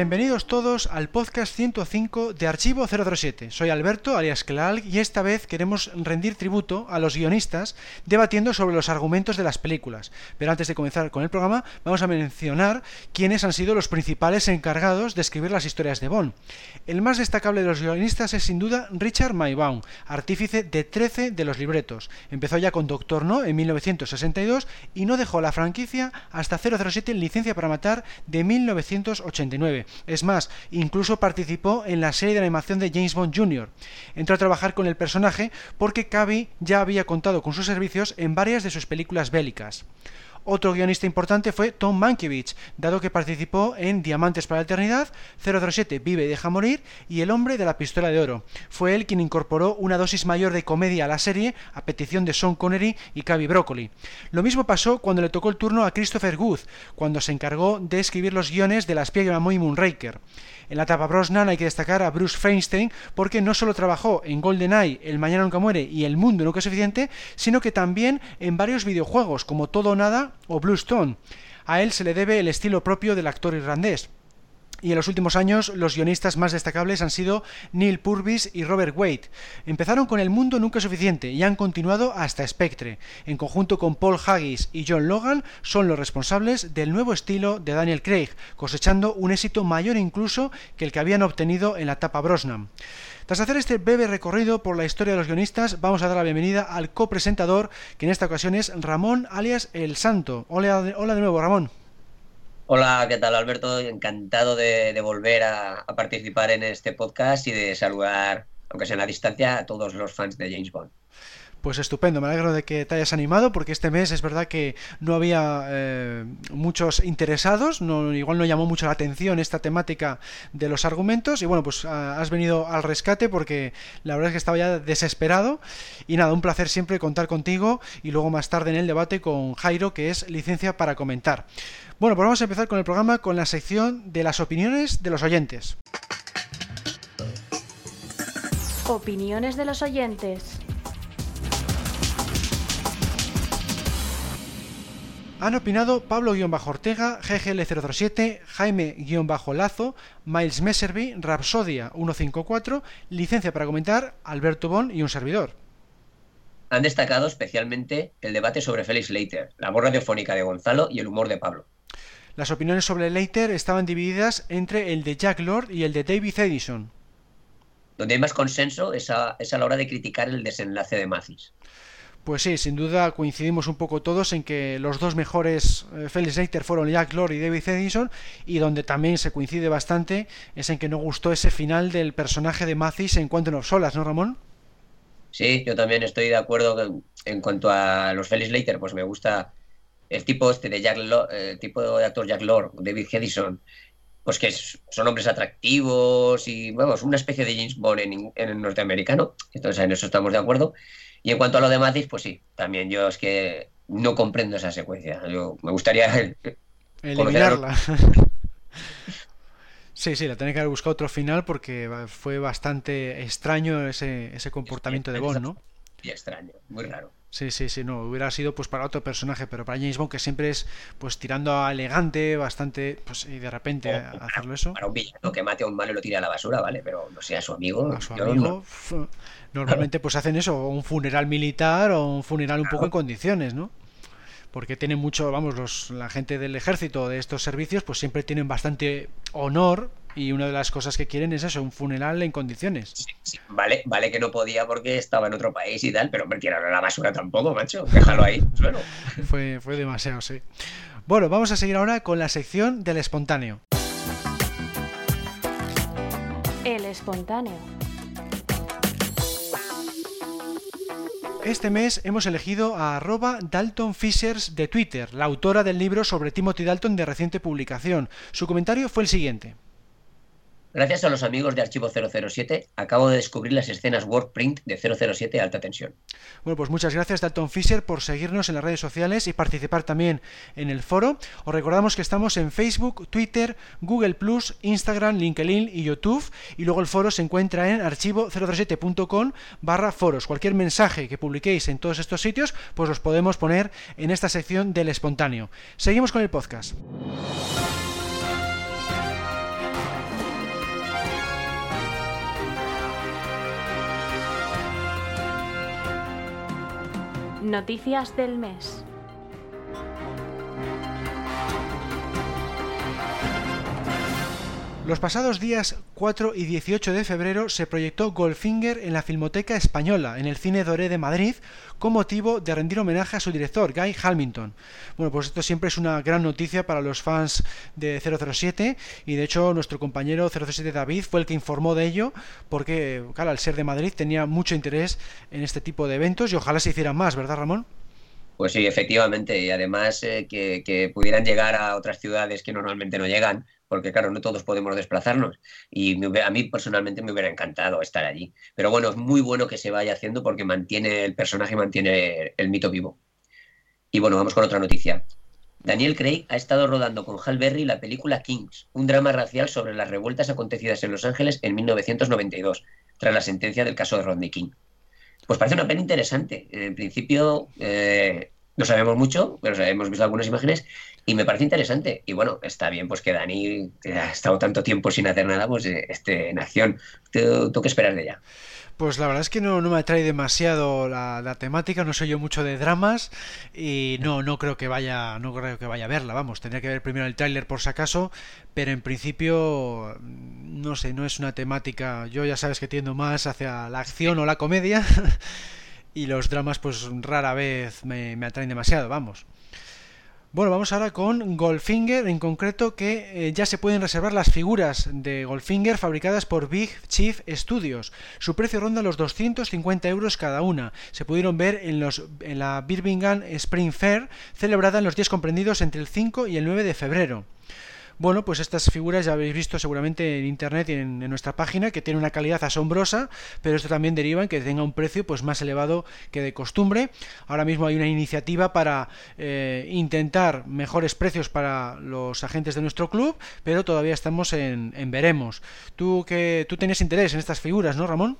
Bienvenidos todos al podcast 105 de Archivo 007. Soy Alberto, alias Clark, y esta vez queremos rendir tributo a los guionistas debatiendo sobre los argumentos de las películas. Pero antes de comenzar con el programa, vamos a mencionar quiénes han sido los principales encargados de escribir las historias de Bond. El más destacable de los guionistas es sin duda Richard Maybaum, artífice de 13 de los libretos. Empezó ya con Doctor No en 1962 y no dejó la franquicia hasta 007 Licencia para Matar de 1989. Es más, incluso participó en la serie de animación de James Bond Jr. Entró a trabajar con el personaje porque Cavi ya había contado con sus servicios en varias de sus películas bélicas. Otro guionista importante fue Tom Mankiewicz, dado que participó en Diamantes para la Eternidad, 007 Vive y Deja Morir y El Hombre de la Pistola de Oro. Fue él quien incorporó una dosis mayor de comedia a la serie a petición de Sean Connery y Cavi Broccoli. Lo mismo pasó cuando le tocó el turno a Christopher Good, cuando se encargó de escribir los guiones de La espía y Moonraker. En la etapa Brosnan hay que destacar a Bruce Feinstein porque no solo trabajó en GoldenEye, El Mañana Nunca Muere y El Mundo Nunca es Suficiente, sino que también en varios videojuegos como Todo Nada o Bluestone. A él se le debe el estilo propio del actor irlandés. Y en los últimos años los guionistas más destacables han sido Neil Purvis y Robert Wade. Empezaron con El Mundo Nunca Suficiente y han continuado hasta Spectre. En conjunto con Paul Haggis y John Logan son los responsables del nuevo estilo de Daniel Craig, cosechando un éxito mayor incluso que el que habían obtenido en la etapa Brosnan. Tras hacer este breve recorrido por la historia de los guionistas, vamos a dar la bienvenida al copresentador, que en esta ocasión es Ramón alias El Santo. Hola de nuevo, Ramón. Hola, ¿qué tal Alberto? Encantado de, volver a, participar en este podcast y de saludar, aunque sea en la distancia, a todos los fans de James Bond. Pues estupendo, me alegro de que te hayas animado porque este mes es verdad que no había eh, muchos interesados, no, igual no llamó mucho la atención esta temática de los argumentos y bueno, pues ah, has venido al rescate porque la verdad es que estaba ya desesperado y nada, un placer siempre contar contigo y luego más tarde en el debate con Jairo que es licencia para comentar. Bueno, pues vamos a empezar con el programa con la sección de las opiniones de los oyentes. Opiniones de los oyentes. Han opinado Pablo-Ortega, GGL007, Jaime-Lazo, Miles Messerby, Rapsodia 154, licencia para comentar, Alberto Bon y un servidor han destacado especialmente el debate sobre Félix Leiter, la voz radiofónica de Gonzalo y el humor de Pablo. Las opiniones sobre Leiter estaban divididas entre el de Jack Lord y el de David Edison. Donde hay más consenso es a, la hora de criticar el desenlace de Mathis. Pues sí, sin duda coincidimos un poco todos en que los dos mejores Felix eh, Felix Leiter fueron Jack Lord y David Edison y donde también se coincide bastante es en que no gustó ese final del personaje de Mathis en cuanto a solas, ¿no, Ramón? Sí, yo también estoy de acuerdo en cuanto a los Felix Leiter, pues me gusta el tipo este de Jack el tipo de actor Jack Lord, David Hedison, pues que son hombres atractivos y vamos, una especie de James Bond en, el norteamericano. Entonces en eso estamos de acuerdo. Y en cuanto a lo de Mathis, pues sí, también yo es que no comprendo esa secuencia. Yo me gustaría eliminarla. Sí, sí, la tenía que haber buscado otro final porque fue bastante extraño ese, ese comportamiento de Bond, ¿no? Y extraño, muy raro. Sí, sí, sí, no, hubiera sido pues para otro personaje, pero para James Bond que siempre es pues tirando a elegante, bastante, pues y de repente hacerlo eso. Para un villano que mate a un malo y lo tire a la basura, ¿vale? Pero no sea su amigo. A su amigo, normalmente pues hacen eso, un funeral militar o un funeral un poco en condiciones, ¿no? porque tienen mucho, vamos, los, la gente del ejército de estos servicios, pues siempre tienen bastante honor y una de las cosas que quieren es eso, un funeral en condiciones. Vale, vale que no podía porque estaba en otro país y tal, pero me tiraron la basura tampoco, macho. Déjalo ahí, suelo. fue, fue demasiado, sí. Bueno, vamos a seguir ahora con la sección del espontáneo. El espontáneo. Este mes hemos elegido a arroba Dalton Fishers de Twitter, la autora del libro sobre Timothy Dalton de reciente publicación. Su comentario fue el siguiente. Gracias a los amigos de Archivo 007, acabo de descubrir las escenas WordPrint de 007 alta tensión. Bueno, pues muchas gracias Dalton Fisher por seguirnos en las redes sociales y participar también en el foro. Os recordamos que estamos en Facebook, Twitter, Google Instagram, LinkedIn y YouTube. Y luego el foro se encuentra en archivo037.com barra foros. Cualquier mensaje que publiquéis en todos estos sitios, pues los podemos poner en esta sección del espontáneo. Seguimos con el podcast. Noticias del mes. Los pasados días 4 y 18 de febrero se proyectó Goldfinger en la Filmoteca Española, en el Cine Doré de Madrid, con motivo de rendir homenaje a su director, Guy Hamilton. Bueno, pues esto siempre es una gran noticia para los fans de 007 y de hecho nuestro compañero 007 David fue el que informó de ello porque, claro, al ser de Madrid tenía mucho interés en este tipo de eventos y ojalá se hicieran más, ¿verdad Ramón? Pues sí, efectivamente, y además eh, que, que, pudieran llegar a otras ciudades que normalmente no llegan, porque claro, no todos podemos desplazarnos. Y a mí personalmente me hubiera encantado estar allí. Pero bueno, es muy bueno que se vaya haciendo porque mantiene el personaje, mantiene el mito vivo. Y bueno, vamos con otra noticia. Daniel Craig ha estado rodando con Hal Berry la película Kings, un drama racial sobre las revueltas acontecidas en Los Ángeles en 1992, tras la sentencia del caso de Rodney King. Pues parece una pena interesante. En principio eh, no sabemos mucho, pero hemos visto algunas imágenes y me parece interesante. Y bueno, está bien pues que Dani ha estado tanto tiempo sin hacer nada, pues eh, esté en acción. ¿Tú, qué esperas de ella? Pues la verdad es que no, no me atrae demasiado la, la, temática, no soy yo mucho de dramas y no, no creo que vaya, no creo que vaya a verla, vamos, tendría que ver primero el tráiler por si acaso, pero en principio no sé, no es una temática, yo ya sabes que tiendo más hacia la acción o la comedia y los dramas pues rara vez me, me atraen demasiado, vamos. Bueno, vamos ahora con Goldfinger, en concreto que eh, ya se pueden reservar las figuras de Goldfinger fabricadas por Big Chief Studios. Su precio ronda los 250 euros cada una. Se pudieron ver en, los, en la Birmingham Spring Fair, celebrada en los días comprendidos entre el 5 y el 9 de febrero. Bueno, pues estas figuras ya habéis visto seguramente en internet y en, nuestra página que tiene una calidad asombrosa, pero esto también deriva en que tenga un precio pues más elevado que de costumbre. Ahora mismo hay una iniciativa para eh, intentar mejores precios para los agentes de nuestro club, pero todavía estamos en, veremos. Tú que tú tenías interés en estas figuras, ¿no, Ramón?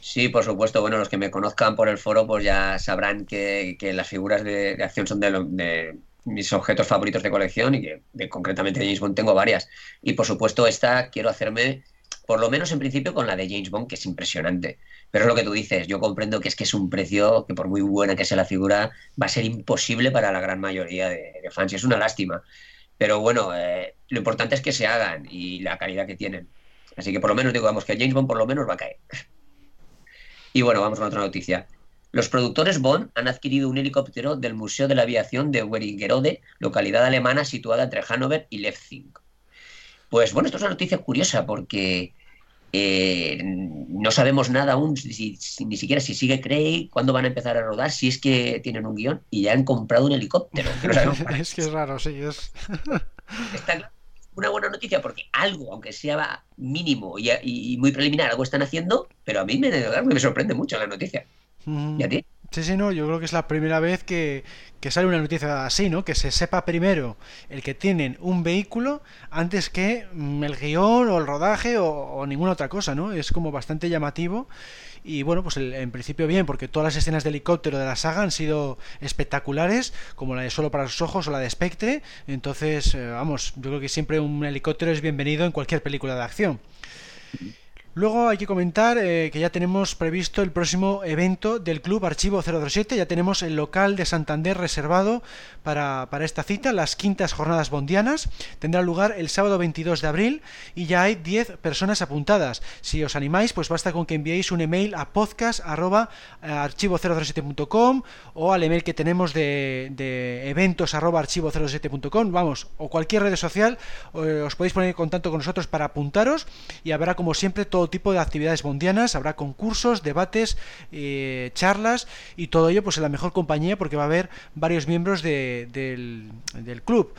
Sí, por supuesto. Bueno, los que me conozcan por el foro pues ya sabrán que, que las figuras de, de acción son de, lo, de mis objetos favoritos de colección y que concretamente de James Bond tengo varias. Y por supuesto esta quiero hacerme, por lo menos en principio, con la de James Bond, que es impresionante. Pero es lo que tú dices, yo comprendo que es que es un precio que por muy buena que sea la figura, va a ser imposible para la gran mayoría de, de fans. Y es una lástima. Pero bueno, eh, lo importante es que se hagan y la calidad que tienen. Así que por lo menos digamos que James Bond por lo menos va a caer. Y bueno, vamos con otra noticia. Los productores Bond han adquirido un helicóptero del Museo de la Aviación de Wernigerode, localidad alemana situada entre Hannover y Leipzig. Pues bueno, esto es una noticia curiosa porque eh, no sabemos nada aún, si, si, ni siquiera si sigue Craig, cuándo van a empezar a rodar, si es que tienen un guion y ya han comprado un helicóptero. No es que es raro, sí, es. Está una buena noticia porque algo, aunque sea mínimo y, y, muy preliminar, algo están haciendo, pero a mí me, me sorprende mucho la noticia. ¿Y a ti? Sí, sí, no, yo creo que es la primera vez que, que, sale una noticia así, ¿no? Que se sepa primero el que tienen un vehículo antes que mm, el guion o el rodaje o, o ninguna otra cosa, ¿no? Es como bastante llamativo y bueno, pues el, en principio bien, porque todas las escenas de helicóptero de la saga han sido espectaculares, como la de Solo para los Ojos o la de Spectre, entonces, eh, vamos, yo creo que siempre un helicóptero es bienvenido en cualquier película de acción. Luego hay que comentar eh, que ya tenemos previsto el próximo evento del Club Archivo 007, ya tenemos el local de Santander reservado para, para, esta cita, las quintas jornadas bondianas, tendrá lugar el sábado 22 de abril y ya hay 10 personas apuntadas. Si os animáis, pues basta con que enviéis un email a podcast.archivo007.com o al email que tenemos de, de eventos.archivo07.com, vamos, o cualquier red social, eh, os podéis poner en contacto con nosotros para apuntaros y habrá como siempre todo tipo de actividades bondianas, habrá concursos, debates, eh, charlas y todo ello pues en la mejor compañía porque va a haber varios miembros de, del, del, club.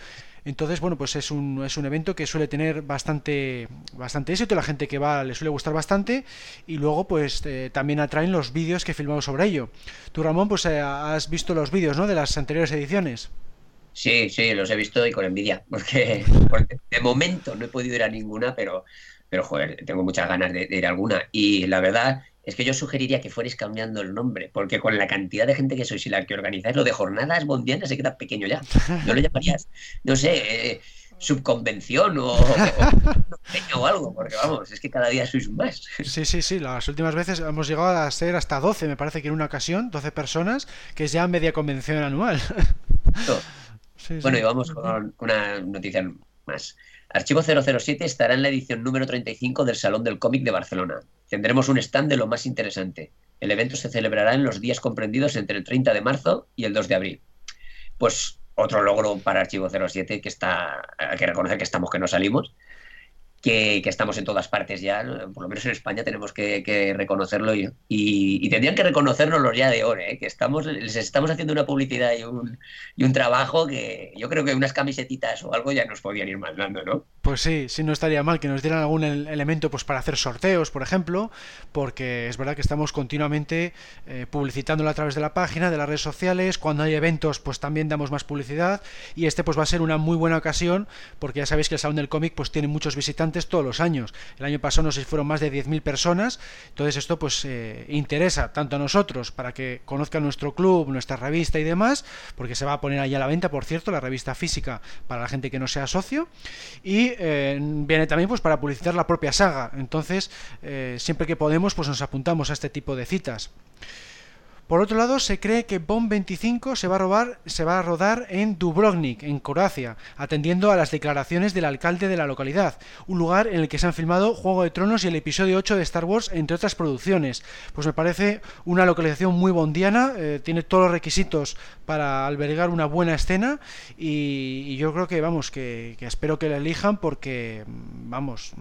Entonces, bueno, pues es un, es un evento que suele tener bastante, bastante éxito, la gente que va le suele gustar bastante y luego pues eh, también atraen los vídeos que filmamos sobre ello. Tú, Ramón, pues eh, has visto los vídeos, ¿no? De las anteriores ediciones. Sí, sí, los he visto y con envidia, porque, de momento no he podido ir a ninguna, pero, pero joder, tengo muchas ganas de, ir a alguna. Y la verdad es que yo sugeriría que fuerais cambiando el nombre, porque con la cantidad de gente que sois y la que organizáis, lo de jornadas bondianas se queda pequeño ya. No lo llamarías, no sé, eh, subconvención o, o, o, algo, porque vamos, es que cada día sois más. Sí, sí, sí, las últimas veces hemos llegado a ser hasta 12, me parece que en una ocasión, 12 personas, que es ya media convención anual. bueno, y vamos con una noticia más. Archivo 007 estará en la edición número 35 del Salón del Cómic de Barcelona. Tendremos un stand de lo más interesante. El evento se celebrará en los días comprendidos entre el 30 de marzo y el 2 de abril. Pues otro logro para Archivo 07 que está, hay que reconocer que estamos que no salimos que, estamos en todas partes ya, por lo menos en España tenemos que, reconocerlo y, y, tendrían que reconocernos los ya de ahora, ¿eh? que estamos, les estamos haciendo una publicidad y un, y un trabajo que yo creo que unas camisetitas o algo ya nos podían ir mandando, ¿no? Pues sí, sí no estaría mal que nos dieran algún elemento pues para hacer sorteos, por ejemplo, porque es verdad que estamos continuamente eh, publicitándolo a través de la página, de las redes sociales, cuando hay eventos pues también damos más publicidad y este pues va a ser una muy buena ocasión porque ya sabéis que el Salón del Cómic pues tiene muchos visitantes todos los años. El año pasado no sé si fueron más de 10.000 personas, entonces esto pues eh, interesa tanto a nosotros para que conozcan nuestro club, nuestra revista y demás, porque se va a poner ahí a la venta, por cierto, la revista física para la gente que no sea socio, y eh, viene también pues para publicitar la propia saga, entonces eh, siempre que podemos pues nos apuntamos a este tipo de citas. Por otro lado, se cree que Bomb 25 se va a, robar, se va a rodar en Dubrovnik, en Croacia, atendiendo a las declaraciones del alcalde de la localidad, un lugar en el que se han filmado Juego de Tronos y el episodio 8 de Star Wars, entre otras producciones. Pues me parece una localización muy bondiana, eh, tiene todos los requisitos para albergar una buena escena y, yo creo que, vamos, que, que espero que la elijan porque, vamos,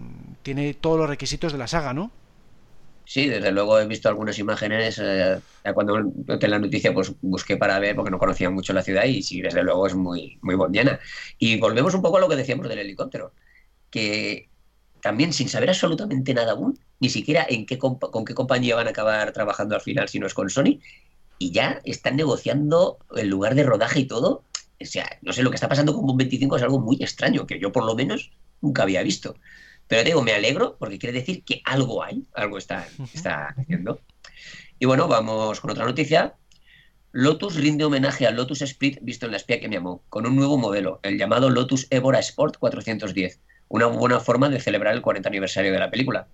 tiene todos los requisitos de la saga, ¿no? Sí, desde luego he visto algunas imágenes. Eh, cuando noté la noticia, pues busqué para ver porque no conocía mucho la ciudad y sí, desde luego es muy, muy bondiana. Y volvemos un poco a lo que decíamos del helicóptero, que también sin saber absolutamente nada aún, ni siquiera en qué con qué compañía van a acabar trabajando al final si no es con Sony, y ya están negociando el lugar de rodaje y todo. O sea, no sé, lo que está pasando con Boom 25 es algo muy extraño, que yo por lo menos nunca había visto. Pero te digo, me alegro porque quiere decir que algo hay, algo está, está haciendo. Y bueno, vamos con otra noticia. Lotus rinde homenaje al Lotus Split visto en la espía que me amó, con un nuevo modelo, el llamado Lotus Evora Sport 410, una buena forma de celebrar el 40 aniversario de la película.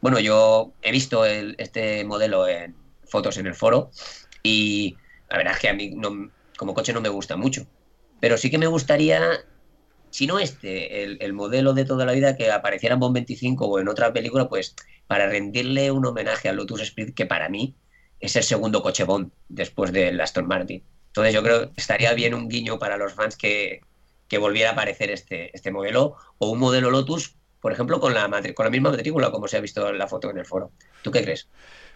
Bueno, yo he visto este modelo en fotos en el foro y la verdad es que a mí como coche no me gusta mucho, pero sí que me gustaría si no este, el, modelo de toda la vida que apareciera en Bond 25 o en otra película, pues para rendirle un homenaje al Lotus Esprit, que para mí es el segundo coche Bond después del Aston Martin. Entonces yo creo que estaría bien un guiño para los fans que, que volviera a aparecer este, este modelo o un modelo Lotus, por ejemplo, con la, con la misma matrícula como se ha visto en la foto en el foro. ¿Tú qué crees?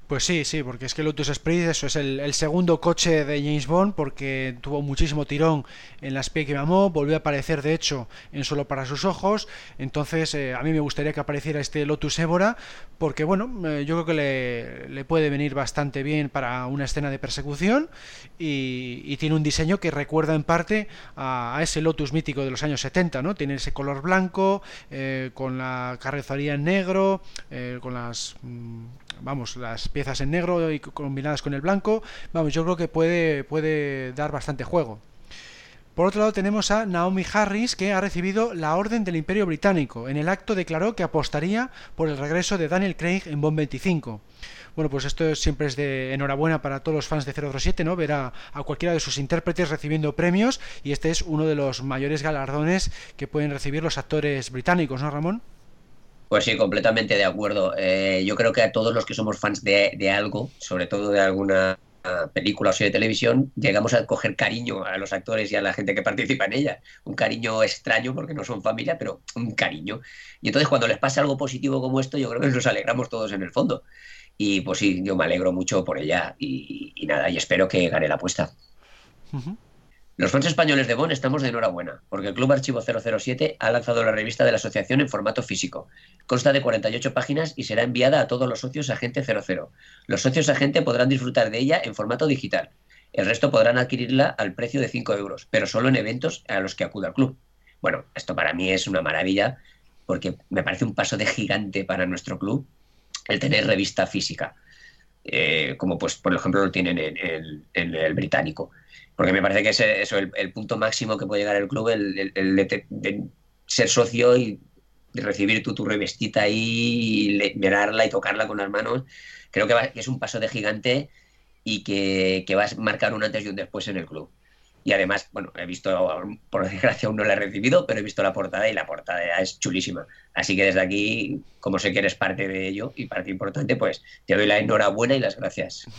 Pues sí, sí, porque es que Lotus Esprit eso es el, segundo coche de James Bond porque tuvo muchísimo tirón en la espía que me amó, volvió a aparecer de hecho en Solo para sus ojos, entonces eh, a mí me gustaría que apareciera este Lotus Évora porque bueno, eh, yo creo que le, puede venir bastante bien para una escena de persecución y, tiene un diseño que recuerda en parte a, ese Lotus mítico de los años 70, ¿no? Tiene ese color blanco, eh, con la carrocería en negro, con las... Mm, vamos, las piezas en negro y combinadas con el blanco, vamos, yo creo que puede, puede dar bastante juego. Por otro lado tenemos a Naomi Harris que ha recibido la Orden del Imperio Británico. En el acto declaró que apostaría por el regreso de Daniel Craig en Bond 25. Bueno, pues esto siempre es de enhorabuena para todos los fans de 007, ¿no? Ver a, a, cualquiera de sus intérpretes recibiendo premios y este es uno de los mayores galardones que pueden recibir los actores británicos, ¿no, Ramón? Pues sí, completamente de acuerdo. Eh, yo creo que a todos los que somos fans de, algo, sobre todo de alguna película o serie de televisión, llegamos a coger cariño a los actores y a la gente que participa en ella. Un cariño extraño porque no son familia, pero un cariño. Y entonces cuando les pasa algo positivo como esto, yo creo que nos alegramos todos en el fondo. Y pues sí, yo me alegro mucho por ella y, nada, y espero que gane la apuesta. Los fans españoles de Bonn estamos de enhorabuena, porque el Club Archivo 007 ha lanzado la revista de la asociación en formato físico. Consta de 48 páginas y será enviada a todos los socios agente 00. Los socios agente podrán disfrutar de ella en formato digital. El resto podrán adquirirla al precio de 5 euros, pero solo en eventos a los que acuda el club. Bueno, esto para mí es una maravilla, porque me parece un paso de gigante para nuestro club el tener revista física, eh, como pues por ejemplo lo tienen en el británico porque me parece que es eso, el, punto máximo que puede llegar el club, el, de, ser socio y recibir tu, tu revestita ahí, y mirarla y tocarla con las manos. Creo que, es un paso de gigante y que, que va a marcar un antes y un después en el club. Y además, bueno, he visto, por desgracia aún no la he recibido, pero he visto la portada y la portada es chulísima. Así que desde aquí, como sé que eres parte de ello y parte importante, pues te doy la enhorabuena y las gracias.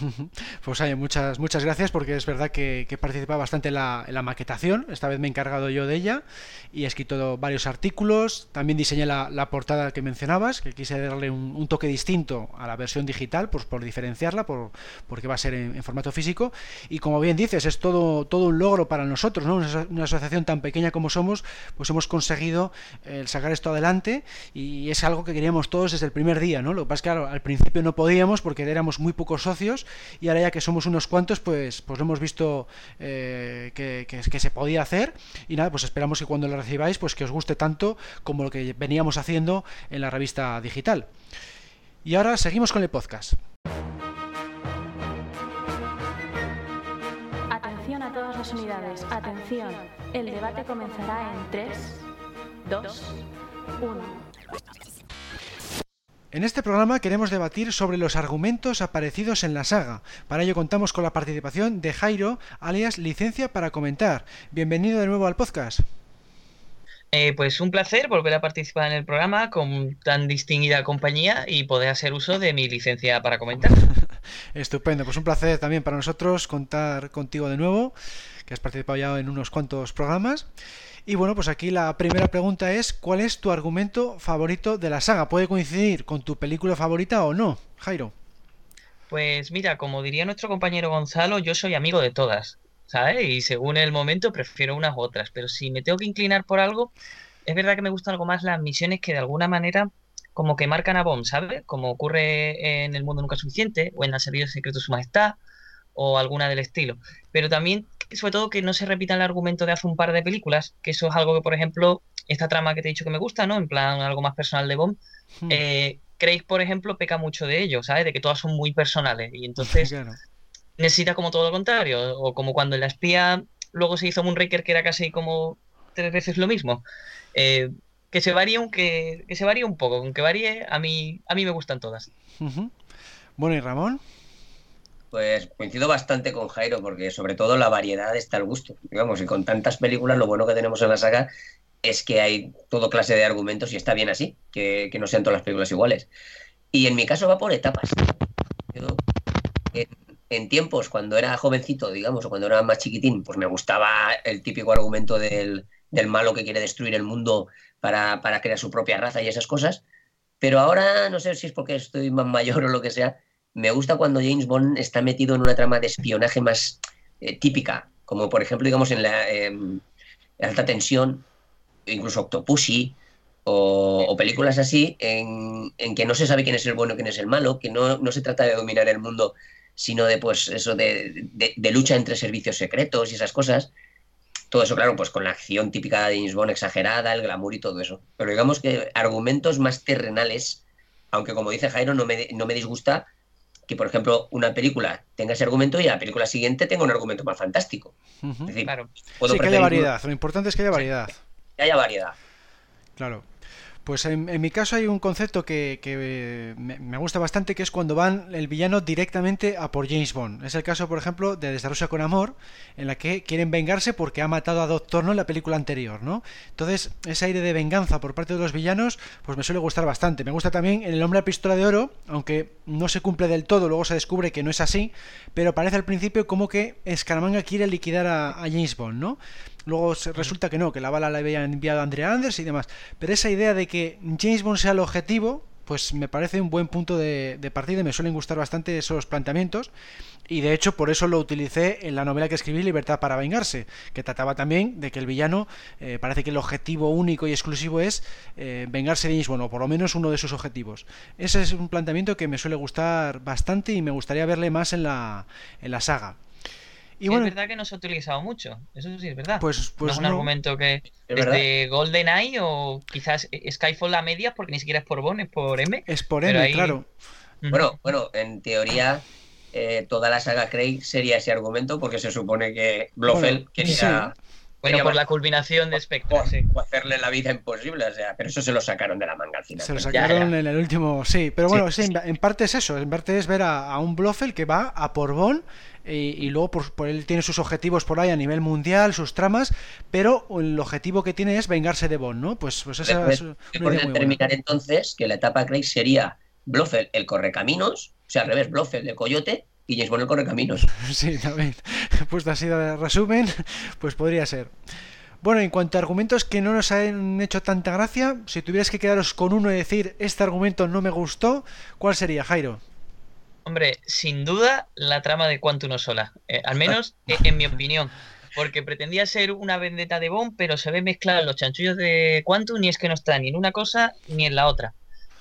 Pues hay muchas, muchas gracias porque es verdad que, que participa bastante en la, maquetación. Esta vez me he encargado yo de ella y he escrito varios artículos. También diseñé la, portada que mencionabas, que quise darle un, toque distinto a la versión digital, pues por diferenciarla, por, porque va a ser en, formato físico. Y como bien dices, es todo, todo un logro para nosotros, ¿no? Una, asociación tan pequeña como somos, pues hemos conseguido el sacar esto adelante y es algo que queríamos todos desde el primer día, ¿no? Lo que pasa es que al principio no podíamos porque éramos muy pocos socios y ahora ya que somos unos cuantos, pues, pues hemos visto eh, que, que, se podía hacer y nada, pues esperamos que cuando lo recibáis, pues que os guste tanto como lo que veníamos haciendo en la revista digital. Y ahora seguimos con el podcast. Atención a todas las unidades, atención, el debate comenzará en 3, 2, en este programa queremos debatir sobre los argumentos aparecidos en la saga. Para ello contamos con la participación de Jairo, alias Licencia para Comentar. Bienvenido de nuevo al podcast. Eh, pues un placer volver a participar en el programa con tan distinguida compañía y poder hacer uso de mi licencia para comentar. Estupendo, pues un placer también para nosotros contar contigo de nuevo, que has participado ya en unos cuantos programas. Y bueno, pues aquí la primera pregunta es, ¿cuál es tu argumento favorito de la saga? ¿Puede coincidir con tu película favorita o no, Jairo? Pues mira, como diría nuestro compañero Gonzalo, yo soy amigo de todas, ¿sabes? Y según el momento prefiero unas u otras, pero si me tengo que inclinar por algo, es verdad que me gustan algo más las misiones que de alguna manera como que marcan a Bond, ¿sabes? Como ocurre en El Mundo Nunca Suficiente o en La Servicio Secreto de Su Majestad o alguna del estilo. Pero también sobre todo que no se repita el argumento de hace un par de películas, que eso es algo que, por ejemplo, esta trama que te he dicho que me gusta, ¿no? En plan, algo más personal de Bond. Hmm. Eh, Craig, por ejemplo, peca mucho de ello, ¿sabes? De que todas son muy personales. Y entonces necesita como todo lo contrario. O como cuando en la espía luego se hizo Moonraker, que era casi como tres veces lo mismo. Eh, que se varíe un, que, se varíe un poco, aunque varíe, a mí, a mí me gustan todas. Bueno, ¿y Ramón? Pues coincido bastante con Jairo, porque sobre todo la variedad está al gusto. Digamos, y con tantas películas, lo bueno que tenemos en la saga es que hay todo clase de argumentos y está bien así, que, no sean todas las películas iguales. Y en mi caso va por etapas. en, tiempos, cuando era jovencito, digamos, o cuando era más chiquitín, pues me gustaba el típico argumento del, malo que quiere destruir el mundo para, para crear su propia raza y esas cosas. Pero ahora, no sé si es porque estoy más mayor o lo que sea, me gusta cuando James Bond está metido en una trama de espionaje más eh, típica, como por ejemplo, digamos, en la em, alta tensión, incluso Octopussy, o, películas así, en, que no se sabe quién es el bueno quién es el malo, que no, no se trata de dominar el mundo, sino de pues eso de, de, lucha entre servicios secretos y esas cosas. Todo eso, claro, pues con la acción típica de James Bond exagerada, el glamour y todo eso. Pero digamos que argumentos más terrenales, aunque como dice Jairo, no me, no me disgusta, que, por ejemplo, una película tenga ese argumento y la película siguiente tenga un argumento más fantástico. Es decir, claro. sí, que haya variedad. Lo importante es que haya variedad. Que haya variedad. Claro. Pues en, mi caso hay un concepto que, me, gusta bastante, que es cuando van el villano directamente a por James Bond. Es el caso, por ejemplo, de Desde con Amor, en la que quieren vengarse porque ha matado a Doctor No en la película anterior, ¿no? Entonces, ese aire de venganza por parte de los villanos, pues me suele gustar bastante. Me gusta también en El Hombre a Pistola de Oro, aunque no se cumple del todo, luego se descubre que no es así, pero parece al principio como que Scaramanga quiere liquidar a, a James Bond, ¿no? Luego resulta que no, que la bala la había enviado Andrea Anders y demás. Pero esa idea de que James Bond sea el objetivo, pues me parece un buen punto de, partida y me suelen gustar bastante esos planteamientos y de hecho por eso lo utilicé en la novela que escribí Libertad para vengarse, que trataba también de que el villano eh, parece que el objetivo único y exclusivo es eh, vengarse de James Bond, o por lo menos uno de sus objetivos. Ese es un planteamiento que me suele gustar bastante y me gustaría verle más en la, en la saga. Y bueno, es verdad que no se ha utilizado mucho, eso sí es verdad. Pues, pues no es un argumento que desde GoldenEye o quizás Skyfall la media porque ni siquiera es por Bond, es por M. Es por M, claro. Bueno, bueno, en teoría eh, toda la saga Craig sería ese argumento porque se supone que Blofeld quería... Bueno, por la culminación de Spectre, o, hacerle la vida imposible, o sea, pero eso se lo sacaron de la manga al final. Se lo sacaron en el último, sí, pero bueno, sí, en parte es eso, en parte es ver a, un Blofeld que va a por Y, luego por, él tiene sus objetivos por ahí a nivel mundial, sus tramas, pero el objetivo que tiene es vengarse de Bond, ¿no? Pues, pues esa es terminar entonces que la etapa Craig sería Blofeld el correcaminos, o sea, al revés, Blofeld el coyote y James Bond el correcaminos. Sí, también. Pues así de resumen, pues podría ser. Bueno, en cuanto a argumentos que no nos han hecho tanta gracia, si tuvieras que quedaros con uno y decir este argumento no me gustó, ¿cuál sería, Jairo? Hombre, sin duda la trama de Quantum sola, eh, al menos eh, en mi opinión. Porque pretendía ser una vendetta de Bond, pero se ve mezclar los chanchullos de Quantum y es que no está ni en una cosa ni en la otra.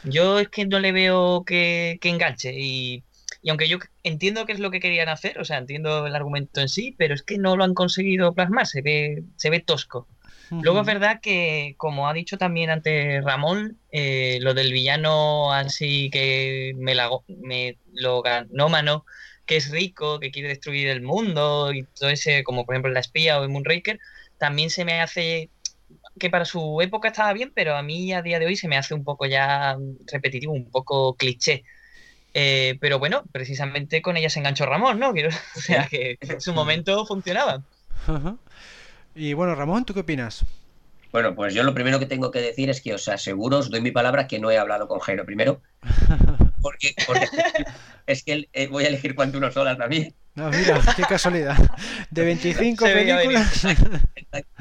Yo es que no le veo que, enganche y, aunque yo entiendo qué es lo que querían hacer, o sea, entiendo el argumento en sí, pero es que no lo han conseguido plasmar, se ve, se ve tosco. Luego es verdad que, como ha dicho también antes Ramón, eh, lo del villano así que me, la, me lo ganómano, que es rico, que quiere destruir el mundo y todo ese, como por ejemplo la espía o el Moonraker, también se me hace que para su época estaba bien, pero a mí a día de hoy se me hace un poco ya repetitivo, un poco cliché. Eh, pero bueno, precisamente con ella se enganchó Ramón, ¿no? o sea que en su momento funcionaba. Y bueno, Ramón, ¿tú qué opinas? Bueno, pues yo lo primero que tengo que decir es que os aseguro, os doy mi palabra, que no he hablado con Jairo primero. Porque, es que eh, voy a elegir cuánto uno sola también. No, mira, qué casualidad. De 25 películas.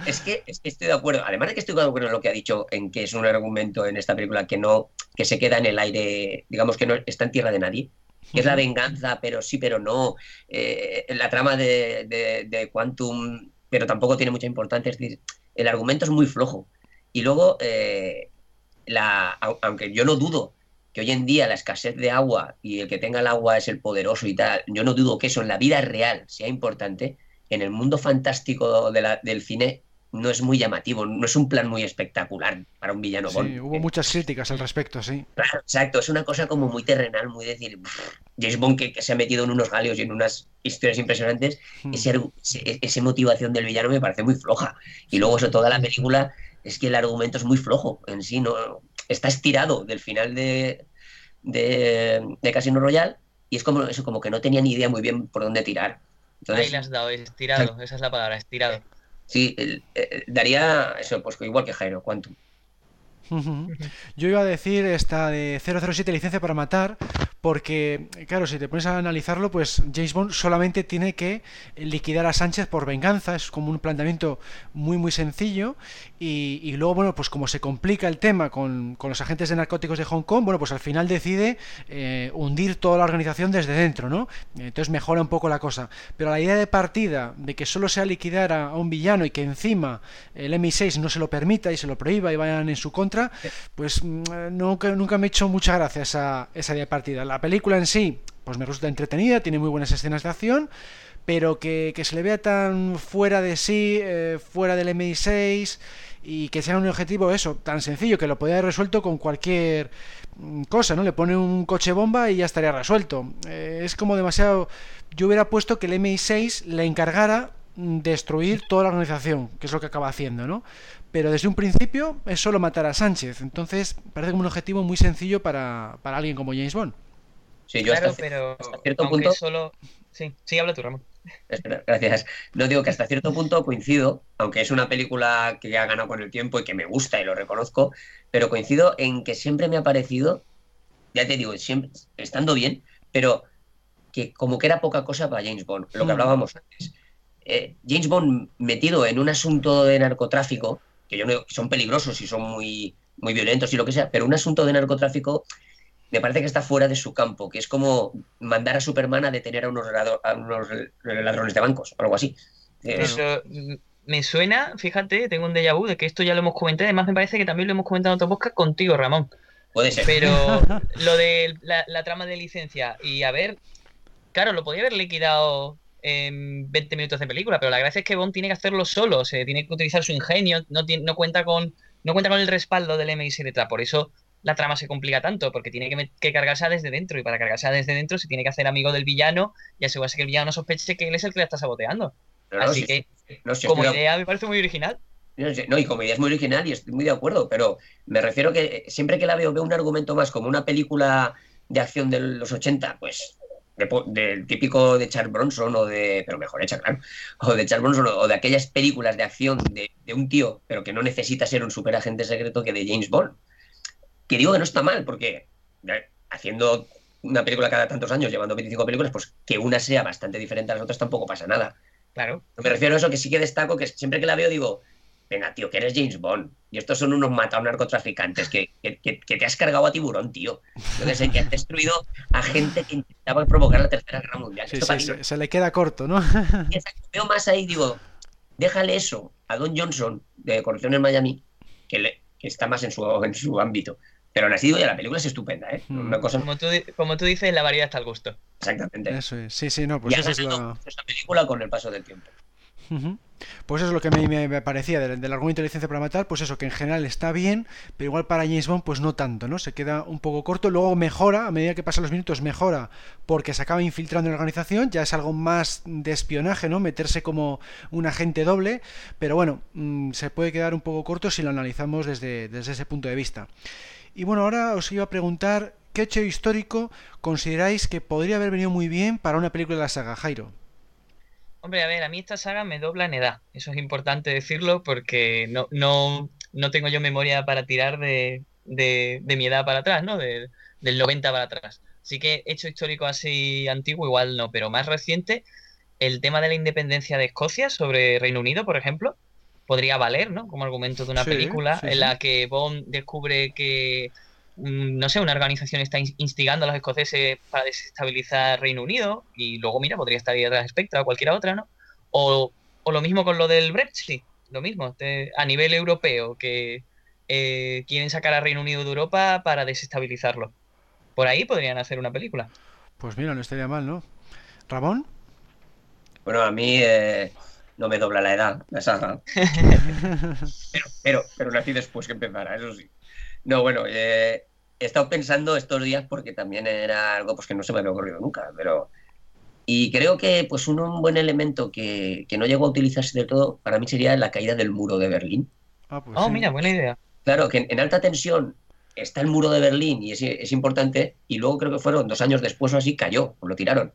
Es que, es que estoy de acuerdo. Además de que estoy de acuerdo en lo que ha dicho, en que es un argumento en esta película que no, que se queda en el aire, digamos que no está en tierra de nadie que es la venganza, pero sí, pero no. Eh, la trama de, de, de, Quantum pero tampoco tiene mucha importancia. Es decir, el argumento es muy flojo. Y luego, eh, la, aunque yo no dudo que hoy en día la escasez de agua y el que tenga el agua es el poderoso y tal, yo no dudo que eso en la vida real sea importante, en el mundo fantástico del cine no es muy llamativo, no es un plan muy espectacular para un villano. Sí, hubo muchas críticas al respecto, sí. Claro, exacto, es una cosa como muy terrenal, muy decir, James Bond que, se ha metido en unos galeos y en unas historias impresionantes, hmm. esa motivación del villano me parece muy floja. Y luego eso, toda la película, es que el argumento es muy flojo en sí, no está estirado del final de, de, Casino Royale y es como eso, como que no tenía ni idea muy bien por dónde tirar. Ahí le has dado, estirado, esa es la palabra, estirado. Sí, eh, daría eso, pues igual que Jairo, ¿cuánto? Yo iba a decir esta de 007 licencia para matar, porque, claro, si te pones a analizarlo, pues James Bond solamente tiene que liquidar a Sánchez por venganza, es como un planteamiento muy, muy sencillo, y, luego, bueno, pues como se complica el tema con, los agentes de narcóticos de Hong Kong, bueno, pues al final decide eh, hundir toda la organización desde dentro, ¿no? Entonces mejora un poco la cosa. Pero la idea de partida de que solo sea liquidar a, un villano y que encima el MI6 no se lo permita y se lo prohíba y vayan en su contra, pues mm, nunca, nunca me ha hecho mucha gracia esa, esa idea de partida la película en sí, pues me resulta entretenida, tiene muy buenas escenas de acción, pero que, se le vea tan fuera de sí, eh, fuera del MI6 y que sea un objetivo eso, tan sencillo que lo podía haber resuelto con cualquier mm, cosa, ¿no? Le pone un coche bomba y ya estaría resuelto. Eh, es como demasiado... Yo hubiera puesto que el MI6 le encargara destruir toda la organización, que es lo que acaba haciendo, ¿no? Pero desde un principio es solo matar a Sánchez, entonces parece como un objetivo muy sencillo para, para alguien como James Bond. Sí, yo claro, hasta, pero cierto punto. Solo... Sí, sí, habla tú, Ramón. gracias. No digo que hasta cierto punto coincido, aunque es una película que ha ganado con el tiempo y que me gusta y lo reconozco, pero coincido en que siempre me ha parecido, ya te digo, siempre estando bien, pero que como que era poca cosa para James Bond, lo que hmm. hablábamos antes. Eh, James Bond metido en un asunto de narcotráfico, que yo no, son peligrosos y son muy, muy violentos y lo que sea, pero un asunto de narcotráfico me parece que está fuera de su campo, que es como mandar a Superman a detener a unos, a unos ladrones de bancos, o algo así. Eso mm, me suena, fíjate, tengo un déjà vu de que esto ya lo hemos comentado, además me parece que también lo hemos comentado en otro podcast contigo, Ramón. Puede ser. Pero lo de la, trama de licencia y a ver, claro, lo podía haber liquidado en 20 minutos de película, pero la gracia es que Bond tiene que hacerlo solo, se tiene que utilizar su ingenio, no, no cuenta con no cuenta con el respaldo del MI6 detrás, por eso la trama se complica tanto, porque tiene que, que, cargarse desde dentro, y para cargarse desde dentro se tiene que hacer amigo del villano y asegurarse que el villano sospeche que él es el que le está saboteando. Así que, como idea, me parece muy original. No, y como idea es muy original y estoy muy de acuerdo, pero me refiero que siempre que la veo, veo un argumento más como una película de acción de los 80, pues del típico de Charles Bronson o de, pero mejor hecha, claro, o de Charles Bronson o de aquellas películas de acción de, de un tío, pero que no necesita ser un superagente secreto que de James Bond. Que digo que no está mal, porque haciendo una película cada tantos años, llevando 25 películas, pues que una sea bastante diferente a las otras tampoco pasa nada. Claro. Me refiero a eso que sí que destaco, que siempre que la veo digo, venga, tío, que eres James Bond. Y estos son unos matados narcotraficantes que, te has cargado a tiburón, tío. Entonces, que has destruido a gente que intentaba provocar la Tercera Guerra Mundial. Sí, sí, se, le queda corto, ¿no? Veo más ahí, digo, déjale eso a Don Johnson de Corrupción en Miami, que, le, está más en su, en su ámbito. Pero aún así, la película es estupenda, ¿eh? Mm. Una cosa... como, tú, como tú dices, la variedad está al gusto. Exactamente. Eso es. Sí, sí, no, pues eso es la... esta película con el paso del tiempo. Pues eso es lo que a mí me, parecía del, argumento de licencia para matar, pues eso, que en general está bien, pero igual para James Bond pues no tanto, ¿no? Se queda un poco corto, luego mejora, a medida que pasan los minutos mejora, porque se acaba infiltrando en la organización, ya es algo más de espionaje, ¿no? Meterse como un agente doble, pero bueno, mm, se puede quedar un poco corto si lo analizamos desde, desde ese punto de vista. Y bueno, ahora os iba a preguntar, ¿qué hecho histórico consideráis que podría haber venido muy bien para una película de la saga, Jairo? Hombre, a ver, a mí esta saga me dobla en edad. Eso es importante decirlo porque no, no, no tengo yo memoria para tirar de, de, mi edad para atrás, ¿no? del 90 para atrás. Así que hecho histórico así antiguo igual no, pero más reciente, el tema de la independencia de Escocia sobre Reino Unido, por ejemplo, podría valer, ¿no? Como argumento de una película en la que Bond descubre que Mm, no sé, una organización está instigando a los escoceses para desestabilizar Reino Unido y luego, mira, podría estar ahí detrás Spectra o cualquiera otra, ¿no? O, lo mismo con lo del Brexit, lo mismo, este, a nivel europeo, que eh, quieren sacar a Reino Unido de Europa para desestabilizarlo. Por ahí podrían hacer una película. Pues mira, no estaría mal, ¿no? ¿Ramón? Bueno, a mí eh, no me dobla la edad, la saga. pero, pero, pero nací después que empezara, eso sí. No, bueno, eh, he estado pensando estos días porque también era algo pues, que no se me había ocurrido nunca, pero... Y creo que pues un, buen elemento que, no llegó a utilizarse del todo para mí sería la caída del muro de Berlín. Ah, pues oh, mira, buena idea. Claro, que en, alta tensión está el muro de Berlín y es, importante, y luego creo que fueron dos años después o así cayó, o lo tiraron.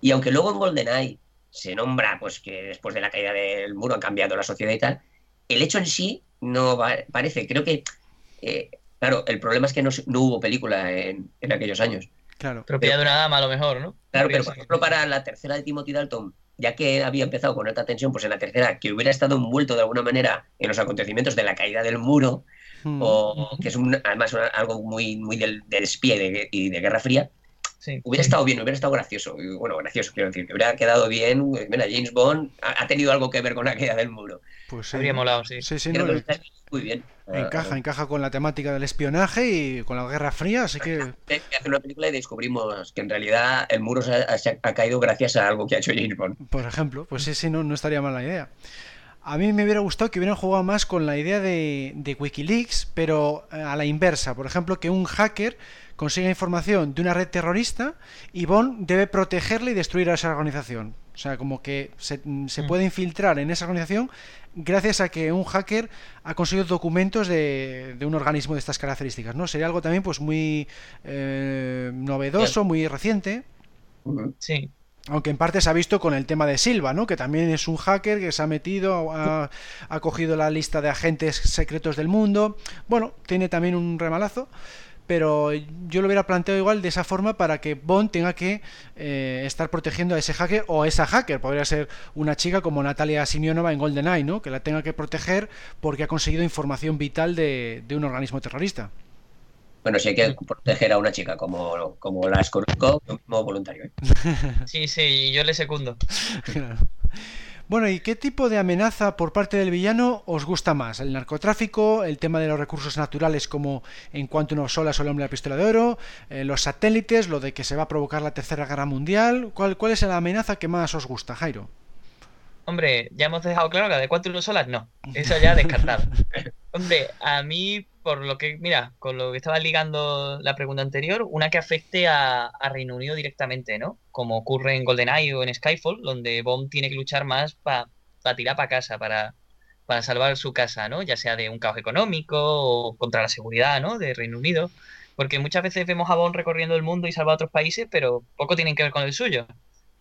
Y aunque luego en GoldenEye se nombra pues que después de la caída del muro han cambiado la sociedad y tal, el hecho en sí no parece, creo que eh, Claro, el problema es que no, hubo película en, aquellos años. Claro. Propiedad de una dama, a lo mejor, ¿no? Claro, pero por ejemplo, para la tercera de Timothy Dalton, ya que había empezado con alta tensión, pues en la tercera, que hubiera estado envuelto de alguna manera en los acontecimientos de la caída del muro, hmm. o que es además algo muy, muy del, del y de Guerra Fría, hubiera estado bien, hubiera estado gracioso. Bueno, gracioso, quiero decir, que hubiera quedado bien. Mira, James Bond ha, tenido algo que ver con la caída del muro. Pues sí. Habría molado, sí. Sí, sí, muy bien. Encaja, encaja con la temática del espionaje y con la Guerra Fría, así que... Hace una película y descubrimos que en realidad el muro se ha, caído gracias a algo que ha hecho James Bond. Por ejemplo, pues sí, sí, no, no estaría mal la idea. A mí me hubiera gustado que hubieran jugado más con la idea de, de Wikileaks, pero eh, a la inversa. Por ejemplo, que un hacker consiga información de una red terrorista y Bond debe protegerla y destruir a esa organización. O sea, como que se, mm. puede infiltrar en esa organización gracias a que un hacker ha conseguido documentos de, un organismo de estas características, ¿no? Sería algo también pues muy eh, novedoso, muy reciente. Sí. Aunque en parte se ha visto con el tema de Silva, ¿no? Que también es un hacker que se ha metido, ha, ha cogido la lista de agentes secretos del mundo. Bueno, tiene también un remalazo pero yo lo hubiera planteado igual de esa forma para que Bond tenga que eh, estar protegiendo a ese hacker o a esa hacker. Podría ser una chica como Natalia Simionova en GoldenEye, ¿no? Que la tenga que proteger porque ha conseguido información vital de, un organismo terrorista. Bueno, si hay que proteger a una chica como, como las conozco, como voluntario. ¿eh? Sí, sí, yo le secundo. Bueno, ¿y qué tipo de amenaza por parte del villano os gusta más? ¿El narcotráfico? ¿El tema de los recursos naturales como en cuanto uno sola o el hombre de la pistola de oro? Eh, ¿Los satélites? ¿Lo de que se va a provocar la tercera guerra mundial? ¿Cuál, ¿Cuál es la amenaza que más os gusta, Jairo? Hombre, ya hemos dejado claro que de cuatro uno solas no. Eso ya descartado. Hombre, a mí, por lo que, mira, con lo que estaba ligando la pregunta anterior, una que afecte a, Reino Unido directamente, ¿no? Como ocurre en GoldenEye o en Skyfall, donde Bond tiene que luchar más para tirar para casa, para, para salvar su casa, ¿no? Ya sea de un caos económico o contra la seguridad, ¿no? De Reino Unido. Porque muchas veces vemos a Bond recorriendo el mundo y salva a otros países, pero poco tienen que ver con el suyo.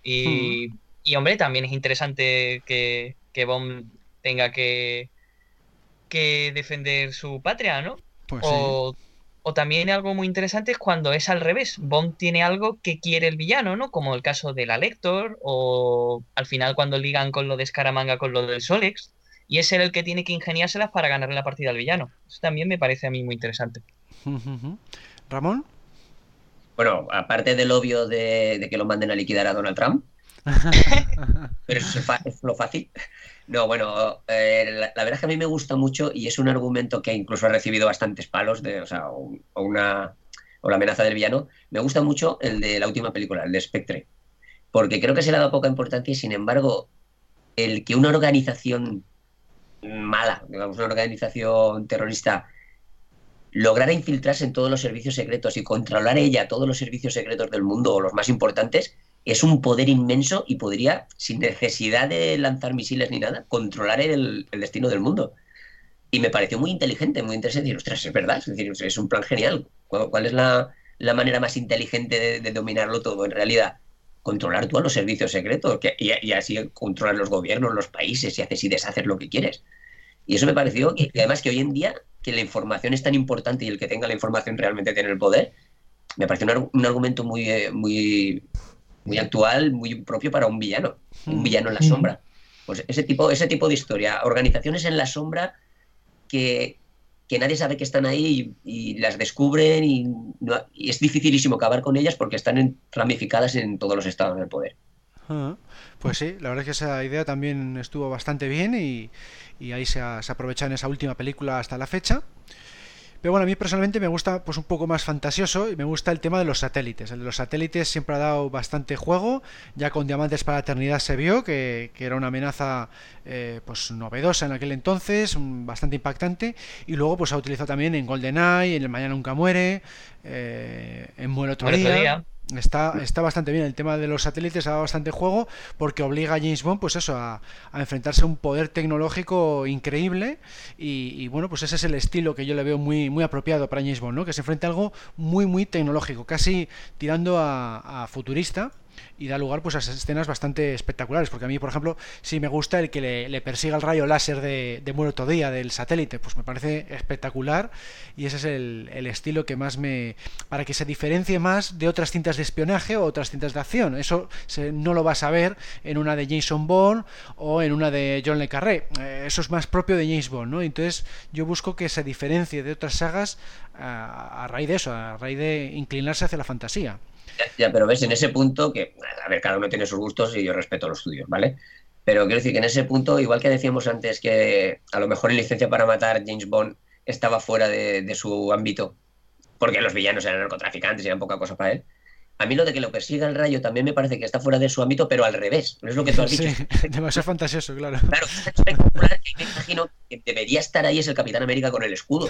Y. Hmm. Y hombre, también es interesante que, que Bond tenga que, que defender su patria, ¿no? Pues o, o también algo muy interesante es cuando es al revés. Bond tiene algo que quiere el villano, ¿no? Como el caso de la Lector, o al final cuando ligan con lo de Scaramanga con lo del Solex, y es él el que tiene que ingeniárselas para ganarle la partida al villano. Eso también me parece a mí muy interesante. Ramón. Bueno, aparte del obvio de, de que lo manden a liquidar a Donald Trump, pero eso es, lo fácil. No, bueno, eh, la, verdad es que a mí me gusta mucho y es un argumento que incluso ha recibido bastantes palos, de, o sea, o, una, o la amenaza del villano. Me gusta mucho el de la última película, el de Spectre, porque creo que se le ha dado poca importancia y sin embargo, el que una organización mala, digamos, una organización terrorista, lograra infiltrarse en todos los servicios secretos y controlar ella todos los servicios secretos del mundo o los más importantes, es un poder inmenso y podría, sin necesidad de lanzar misiles ni nada, controlar el, destino del mundo. Y me pareció muy inteligente, muy interesante. Decir, ostras, es verdad, es decir, es un plan genial. ¿Cuál, es la, manera más inteligente de, dominarlo todo? En realidad, controlar tú a los servicios secretos y, así controlar los gobiernos, los países y haces y deshaces lo que quieres. Y eso me pareció, y además que hoy en día, que la información es tan importante y el que tenga la información realmente tiene el poder, me pareció un, un argumento muy, eh, muy, muy actual, muy propio para un villano, un mm. villano en la sombra. Pues ese tipo, ese tipo de historia, organizaciones en la sombra que, nadie sabe que están ahí y, las descubren y, es dificilísimo acabar con ellas porque están ramificadas en todos los estados del poder. Ah, pues sí, la verdad es que esa idea también estuvo bastante bien y, ahí se, se aprovecha en esa última película hasta la fecha. Pero bueno, a mí personalmente me gusta pues un poco más fantasioso y me gusta el tema de los satélites. El de los satélites siempre ha dado bastante juego. Ya con Diamantes para la Eternidad se vio que, era una amenaza eh, pues novedosa en aquel entonces, bastante impactante. Y luego pues ha utilizado también en GoldenEye, en El Mañana Nunca Muere, eh, en Muere otro, día. Está, está bastante bien. El tema de los satélites ha dado bastante juego porque obliga a James Bond, pues eso, a, enfrentarse a un poder tecnológico increíble. Y, bueno, pues ese es el estilo que yo le veo muy, muy apropiado para James Bond, ¿no? Que se enfrenta a algo muy, muy tecnológico, casi tirando a futurista y da lugar pues a escenas bastante espectaculares porque a mí por ejemplo sí me gusta el que le, persiga el rayo láser de, de muerto día del satélite pues me parece espectacular y ese es el, estilo que más me para que se diferencie más de otras cintas de espionaje o otras cintas de acción. Eso no lo vas a ver en una de Jason Bourne o en una de John le Carré. Eh, eso es más propio de James Bond ¿no? entonces yo busco que se diferencie de otras sagas a raíz de eso a raíz de inclinarse hacia la fantasía ya, pero ves, en ese punto, que, a ver, cada uno tiene sus gustos y yo respeto los tuyos, ¿vale? Pero quiero decir que en ese punto, igual que decíamos antes que a lo mejor en licencia para matar James Bond estaba fuera de, su ámbito, porque los villanos eran narcotraficantes y eran poca cosa para él. A mí lo de que lo persiga el rayo también me parece que está fuera de su ámbito, pero al revés. No es lo que tú has dicho. Sí, demasiado fantasioso, claro. Claro, es espectacular imagino que debería estar ahí es el Capitán América con el escudo.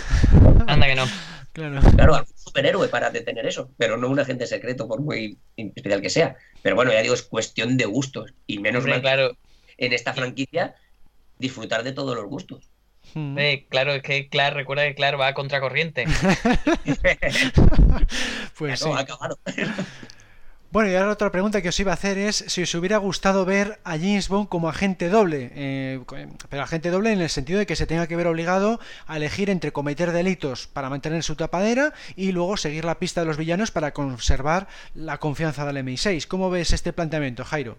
Anda que no. Claro. Claro, algún superhéroe para detener eso, pero no un agente secreto, por muy especial que sea. Pero bueno, ya digo, es cuestión de gustos. Y menos mal claro. en esta franquicia disfrutar de todos los gustos. Hmm. claro, es que claro, recuerda que claro va a contracorriente. pues sí. acabado. Bueno, y ahora otra pregunta que os iba a hacer es si os hubiera gustado ver a James Bond como agente doble, eh, pero agente doble en el sentido de que se tenga que ver obligado a elegir entre cometer delitos para mantener su tapadera y luego seguir la pista de los villanos para conservar la confianza del MI6. ¿Cómo ves este planteamiento, Jairo?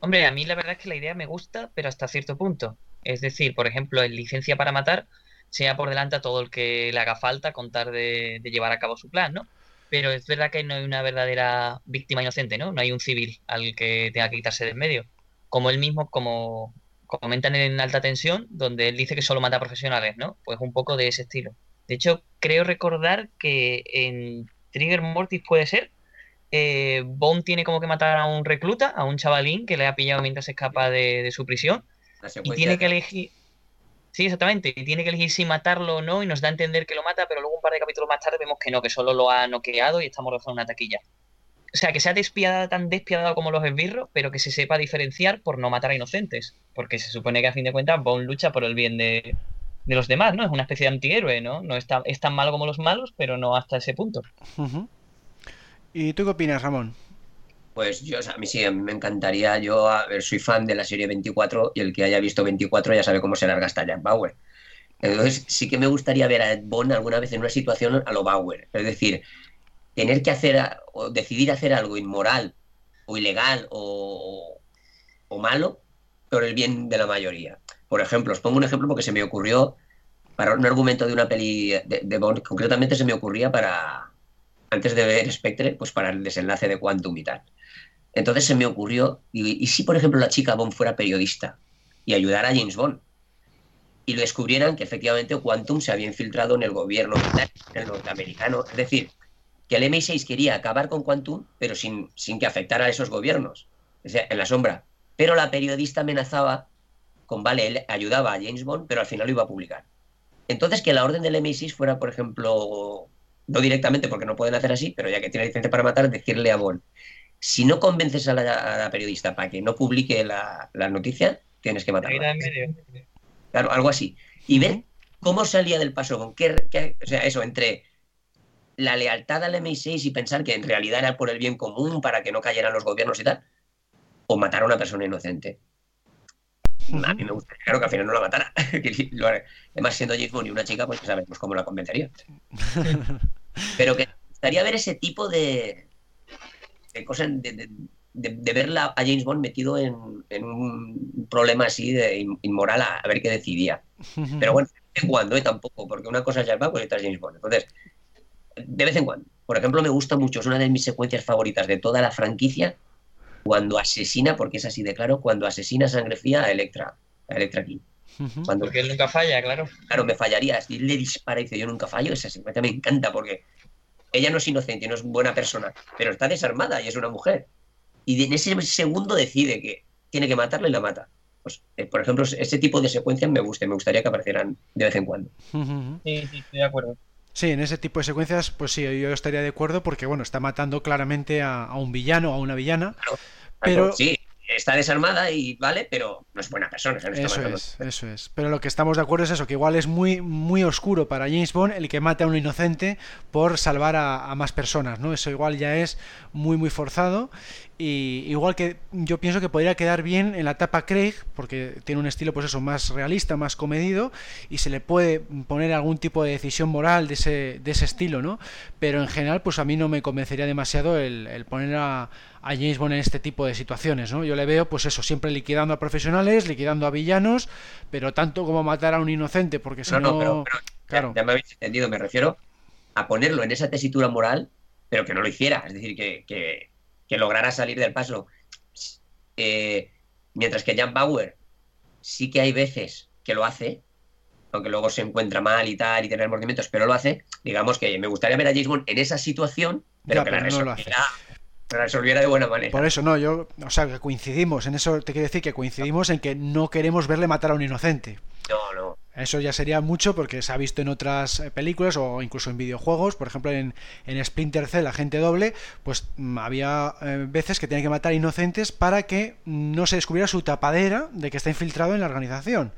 Hombre, a mí la verdad es que la idea me gusta, pero hasta cierto punto. Es decir, por ejemplo, en Licencia para Matar, sea por delante a todo el que le haga falta contar de, de llevar a cabo su plan, ¿no? Pero es verdad que no hay una verdadera víctima inocente, ¿no? No hay un civil al que tenga que quitarse de en medio. Como él mismo, como comentan en Alta Tensión, donde él dice que solo mata a profesionales, ¿no? Pues un poco de ese estilo. De hecho, creo recordar que en Trigger Mortis puede ser, eh, Bond tiene como que matar a un recluta, a un chavalín que le ha pillado mientras escapa de, de su prisión. Y tiene que elegir. Sí, exactamente. Y tiene que elegir si matarlo o no. Y nos da a entender que lo mata, pero luego un par de capítulos más tarde vemos que no, que solo lo ha noqueado y está mordiendo en una taquilla. O sea, que sea despiadada, tan despiadado como los esbirros, pero que se sepa diferenciar por no matar a inocentes. Porque se supone que a fin de cuentas Bond lucha por el bien de, de los demás, ¿no? Es una especie de antihéroe, ¿no? No está, es tan malo como los malos, pero no hasta ese punto. ¿Y tú qué opinas, Ramón? Pues yo, a mí sí, a mí me encantaría. Yo soy fan de la serie 24 y el que haya visto 24 ya sabe cómo se larga hasta Jack Bauer. Entonces sí que me gustaría ver a Ed Bond alguna vez en una situación a lo Bauer. Es decir, tener que hacer o decidir hacer algo inmoral o ilegal o, o malo por el bien de la mayoría. Por ejemplo, os pongo un ejemplo porque se me ocurrió para un argumento de una peli de, de Bond, concretamente se me ocurría para, antes de ver Spectre, pues para el desenlace de Quantum y tal. Entonces se me ocurrió, y, si por ejemplo la chica Bond fuera periodista y ayudara a James Bond, y lo descubrieran que efectivamente Quantum se había infiltrado en el gobierno el norteamericano. Es decir, que el MI6 quería acabar con Quantum, pero sin, sin que afectara a esos gobiernos, o sea, en la sombra. Pero la periodista amenazaba con, vale, él ayudaba a James Bond, pero al final lo iba a publicar. Entonces, que la orden del MI6 fuera, por ejemplo, no directamente porque no pueden hacer así, pero ya que tiene licencia para matar, decirle a Bond, si no convences a la, a la periodista para que no publique la, la noticia, tienes que matarla. Claro, algo así. Y ver cómo salía del paso, con qué, qué, o sea, eso, entre la lealtad al MI6 y pensar que en realidad era por el bien común, para que no cayeran los gobiernos y tal, o matar a una persona inocente. A mí me gustaría, claro, que al final no la matara. Además, siendo James Bond y una chica, pues sabemos cómo la convencería. Pero que me gustaría ver ese tipo de, de cosas, de, de, de, verla a James Bond metido en, en, un problema así de inmoral a, a ver qué decidía. Pero bueno, de vez en cuando, ¿eh? tampoco, porque una cosa es Jack Bauer y otra es James Bond. Entonces, de vez en cuando. Por ejemplo, me gusta mucho, es una de mis secuencias favoritas de toda la franquicia, cuando asesina, porque es así de claro, cuando asesina sangre fría a Electra, a Electra King. Cuando, porque él nunca falla, claro. Claro, me fallaría. Si le dispara y dice yo nunca fallo, esa secuencia me encanta porque ella no es inocente, no es buena persona, pero está desarmada y es una mujer. Y en ese segundo decide que tiene que matarle y la mata. Pues, eh, por ejemplo, ese tipo de secuencias me gusta, me gustaría que aparecieran de vez en cuando. Sí, sí, estoy de acuerdo. Sí, en ese tipo de secuencias, pues sí, yo estaría de acuerdo porque, bueno, está matando claramente a, a un villano, a una villana. Claro, pero sí, está desarmada y vale, pero no es buena persona. No eso es, eso es. Pero lo que estamos de acuerdo es eso, que igual es muy, muy oscuro para James Bond el que mate a un inocente por salvar a, a más personas, ¿no? Eso igual ya es muy, muy forzado. Y igual que yo pienso que podría quedar bien en la etapa Craig, porque tiene un estilo pues eso, más realista, más comedido, y se le puede poner algún tipo de decisión moral de ese, de ese estilo, ¿no? Pero en general, pues a mí no me convencería demasiado el, el poner a, a, James Bond en este tipo de situaciones, ¿no? Yo le veo, pues eso, siempre liquidando a profesionales, liquidando a villanos, pero tanto como matar a un inocente, porque si no... no, no pero, pero, claro. ya, ya me habéis entendido, me refiero a ponerlo en esa tesitura moral, pero que no lo hiciera, es decir, que, que que lograra salir del paso. Eh, mientras que Jan Bauer sí que hay veces que lo hace, aunque luego se encuentra mal y tal y tiene remordimientos, pero lo hace. Digamos que me gustaría ver a James Bond en esa situación, pero Ya, que pero la no lo resolviera, la resolviera de buena manera. Por eso no, yo, o sea, que coincidimos, en eso te quiero decir que coincidimos en que no queremos verle matar a un inocente. No, no. Eso ya sería mucho porque se ha visto en otras eh, películas o incluso en videojuegos. Por ejemplo, en, en Splinter Cell, Agente Doble, pues mm, había eh, veces que tenía que matar inocentes para que no se descubriera su tapadera de que está infiltrado en la organización.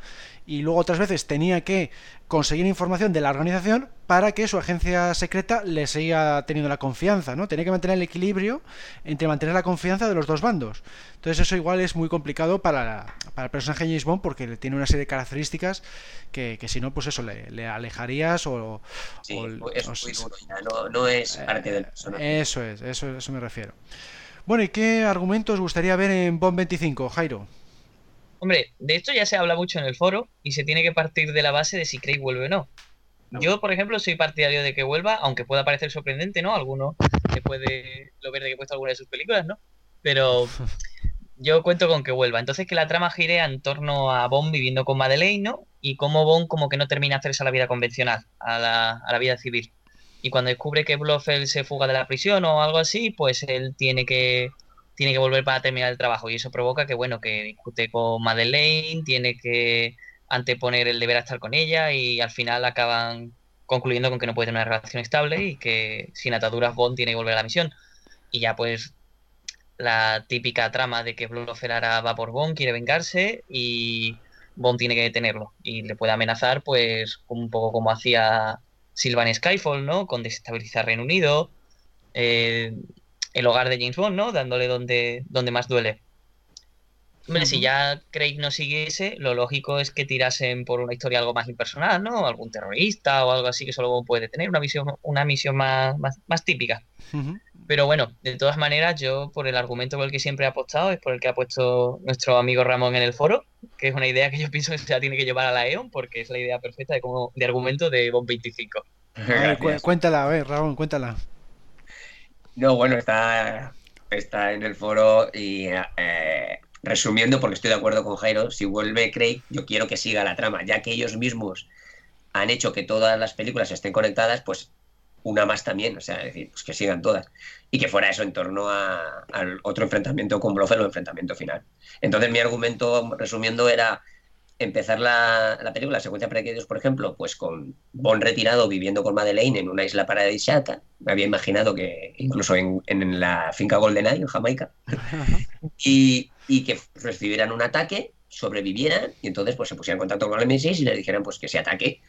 Y luego otras veces tenía que conseguir información de la organización para que su agencia secreta le siga teniendo la confianza, ¿no? Tenía que mantener el equilibrio entre mantener la confianza de los dos bandos. Entonces eso igual es muy complicado para, para el personaje James Bond porque tiene una serie de características que, que si no, pues eso, le, le alejarías o... Sí, o- es o- muy duro ya, no, no es parte del eh, personaje. Eso es, eso, eso me refiero. Bueno, ¿y qué argumentos os gustaría ver en Bond 25, Jairo? Hombre, de esto ya se habla mucho en el foro y se tiene que partir de la base de si Craig vuelve o no. Yo, por ejemplo, soy partidario de que vuelva, aunque pueda parecer sorprendente, ¿no? Alguno que puede lo ver de que he puesto alguna de sus películas, ¿no? Pero yo cuento con que vuelva. Entonces que la trama gire en torno a Bond viviendo con Madeleine, ¿no? Y cómo Bond como que no termina de hacerse a la vida convencional, a la, a la vida civil. Y cuando descubre que Blofeld se fuga de la prisión o algo así, pues él tiene que tiene que volver para terminar el trabajo. Y eso provoca que, bueno, que discute con Madeleine, tiene que anteponer el deber a estar con ella y al final acaban concluyendo con que no puede tener una relación estable y que sin ataduras Bond tiene que volver a la misión. Y ya pues la típica trama de que Blofeld va por Bond, quiere vengarse y Bond tiene que detenerlo y le puede amenazar pues un poco como hacía Sylvan Skyfall, ¿no? Con desestabilizar Reino Unido, eh, el hogar de James Bond, ¿no? Dándole donde, donde más duele. Hombre, si ya Craig no siguiese, lo lógico es que tirasen por una historia algo más impersonal, ¿no? Algún terrorista o algo así que solo puede tener, una misión, una misión más, más, típica. Pero bueno, de todas maneras, yo por el argumento por el que siempre he apostado es por el que ha puesto nuestro amigo Ramón en el foro, que es una idea que yo pienso que se tiene que llevar a la EON porque es la idea perfecta de, como, de argumento de Bond 25. cuéntala, a ver, Ramón, cuéntala. No, bueno, está, está en el foro y eh, resumiendo, porque estoy de acuerdo con Jairo, si vuelve Craig, yo quiero que siga la trama, ya que ellos mismos han hecho que todas las películas estén conectadas, pues una más también, o sea, decir, pues que sigan todas. Y que fuera eso en torno al otro enfrentamiento con Blofeld o enfrentamiento final. Entonces mi argumento, resumiendo, era empezar la, la película, la secuencia pre por ejemplo, pues con Bond retirado viviendo con Madeleine en una isla paradisíaca. Me había imaginado que incluso en, en la finca GoldenEye, en Jamaica. y, y, que recibieran un ataque, sobrevivieran y entonces pues se pusieran en contacto con el M6 y le dijeran pues que ese ataque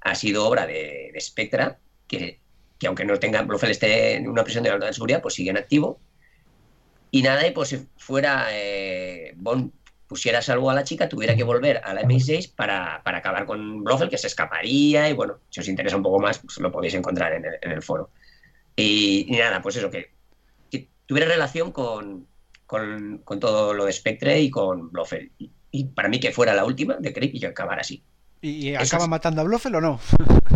ha sido obra de, de Spectra, que, que aunque no tenga Blofeld esté en una prisión de alta seguridad, pues sigue en activo. Y nada, y pues si fuera eh, Bond pusiera salvo a la chica, tuviera que volver a la MI6 para, para, acabar con Blofeld, que se escaparía, y bueno, si os interesa un poco más, pues lo podéis encontrar en el, en el foro. Y, nada, pues eso, que, tuviera relación con, con, con, todo lo de Spectre y con Blofeld. Y, para mí que fuera la última de Craig y que acabara así. ¿Y, acaba matando a Blofeld o no?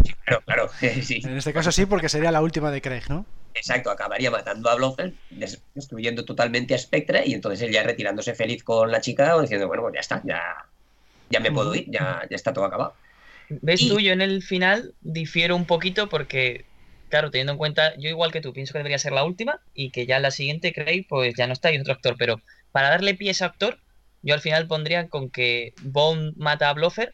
Sí, claro, claro. Sí. En este caso sí, porque sería la última de Craig, ¿no? Exacto, acabaría matando a Blofeld, destruyendo totalmente a Spectre y entonces él ya retirándose feliz con la chica o diciendo, bueno, pues ya está, ya, ya me puedo ir, ya, ya está todo acabado. ¿Ves tú? Yo en el final difiero un poquito porque, claro, teniendo en cuenta, yo igual que tú, pienso que debería ser la última y que ya la siguiente, Craig, pues ya no está, hay otro actor, pero para darle pie a ese actor, yo al final pondría con que Bond mata a Blofeld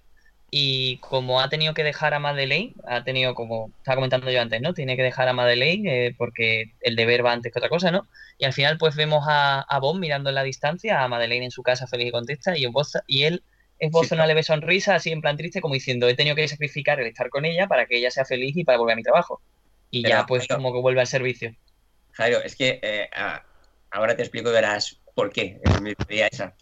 y como ha tenido que dejar a Madeleine, ha tenido, como estaba comentando yo antes, ¿no? Tiene que dejar a Madeleine eh, porque el deber va antes que otra cosa, ¿no? Y al final, pues vemos a, a Bond mirando en la distancia, a Madeleine en su casa feliz y contesta, y, en voz, y él esboza una leve sonrisa, así en plan triste, como diciendo: He tenido que sacrificar el estar con ella para que ella sea feliz y para volver a mi trabajo. Y ya, pues, como que vuelve al servicio. Jairo, es que eh, ahora te explico y verás por qué es mi idea esa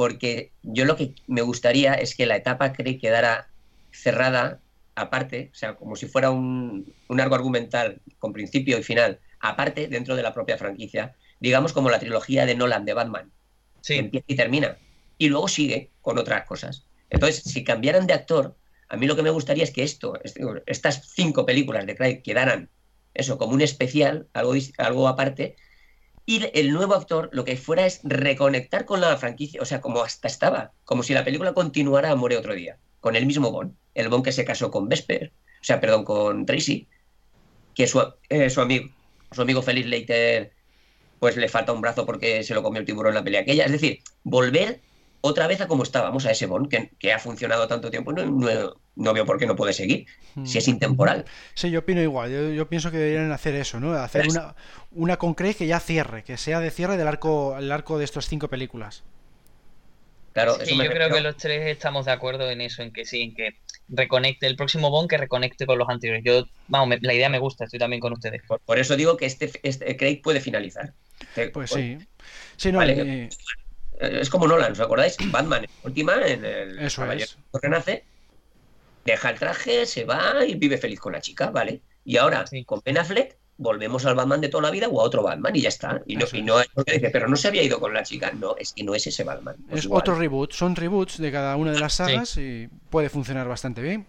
porque yo lo que me gustaría es que la etapa Craig quedara cerrada aparte, o sea, como si fuera un, un arco argumental con principio y final, aparte dentro de la propia franquicia, digamos como la trilogía de Nolan de Batman, sí. empieza y termina, y luego sigue con otras cosas. Entonces, si cambiaran de actor, a mí lo que me gustaría es que esto, estas cinco películas de Craig quedaran eso como un especial, algo, algo aparte, y el nuevo actor lo que fuera es reconectar con la franquicia, o sea, como hasta estaba, como si la película continuara a More otro día, con el mismo Bond, el Bond que se casó con Vesper, o sea, perdón, con Tracy, que su, eh, su amigo, su amigo Felix Leiter, pues le falta un brazo porque se lo comió el tiburón en la pelea aquella. Es decir, volver otra vez a como estábamos, a ese Bond que, ha funcionado tanto tiempo, no, no, veo por qué no puede seguir, si es intemporal. Sí, yo opino igual, yo, pienso que deberían hacer eso, ¿no? Hacer una, una con Craig que ya cierre, que sea de cierre del arco, el arco de estas cinco películas. Claro, sí, yo creo que los tres estamos de acuerdo en eso, en que sí, en que reconecte el próximo Bond que reconecte con los anteriores. Yo, vamos, la idea me gusta, estoy también con ustedes. Por, eso digo que este, este, Craig puede finalizar. Pues sí. Sí, no, eh, es como Nolan, ¿os acordáis? Batman, última, en el Eso es. Renace, deja el traje, se va y vive feliz con la chica, ¿vale? Y ahora, con Ben Affleck, volvemos al Batman de toda la vida o a otro Batman y ya está. Y no, y no es porque dice, pero no se había ido con la chica. No, es que no es ese Batman. es otro reboot, son reboots de cada una de las sagas y puede funcionar bastante bien.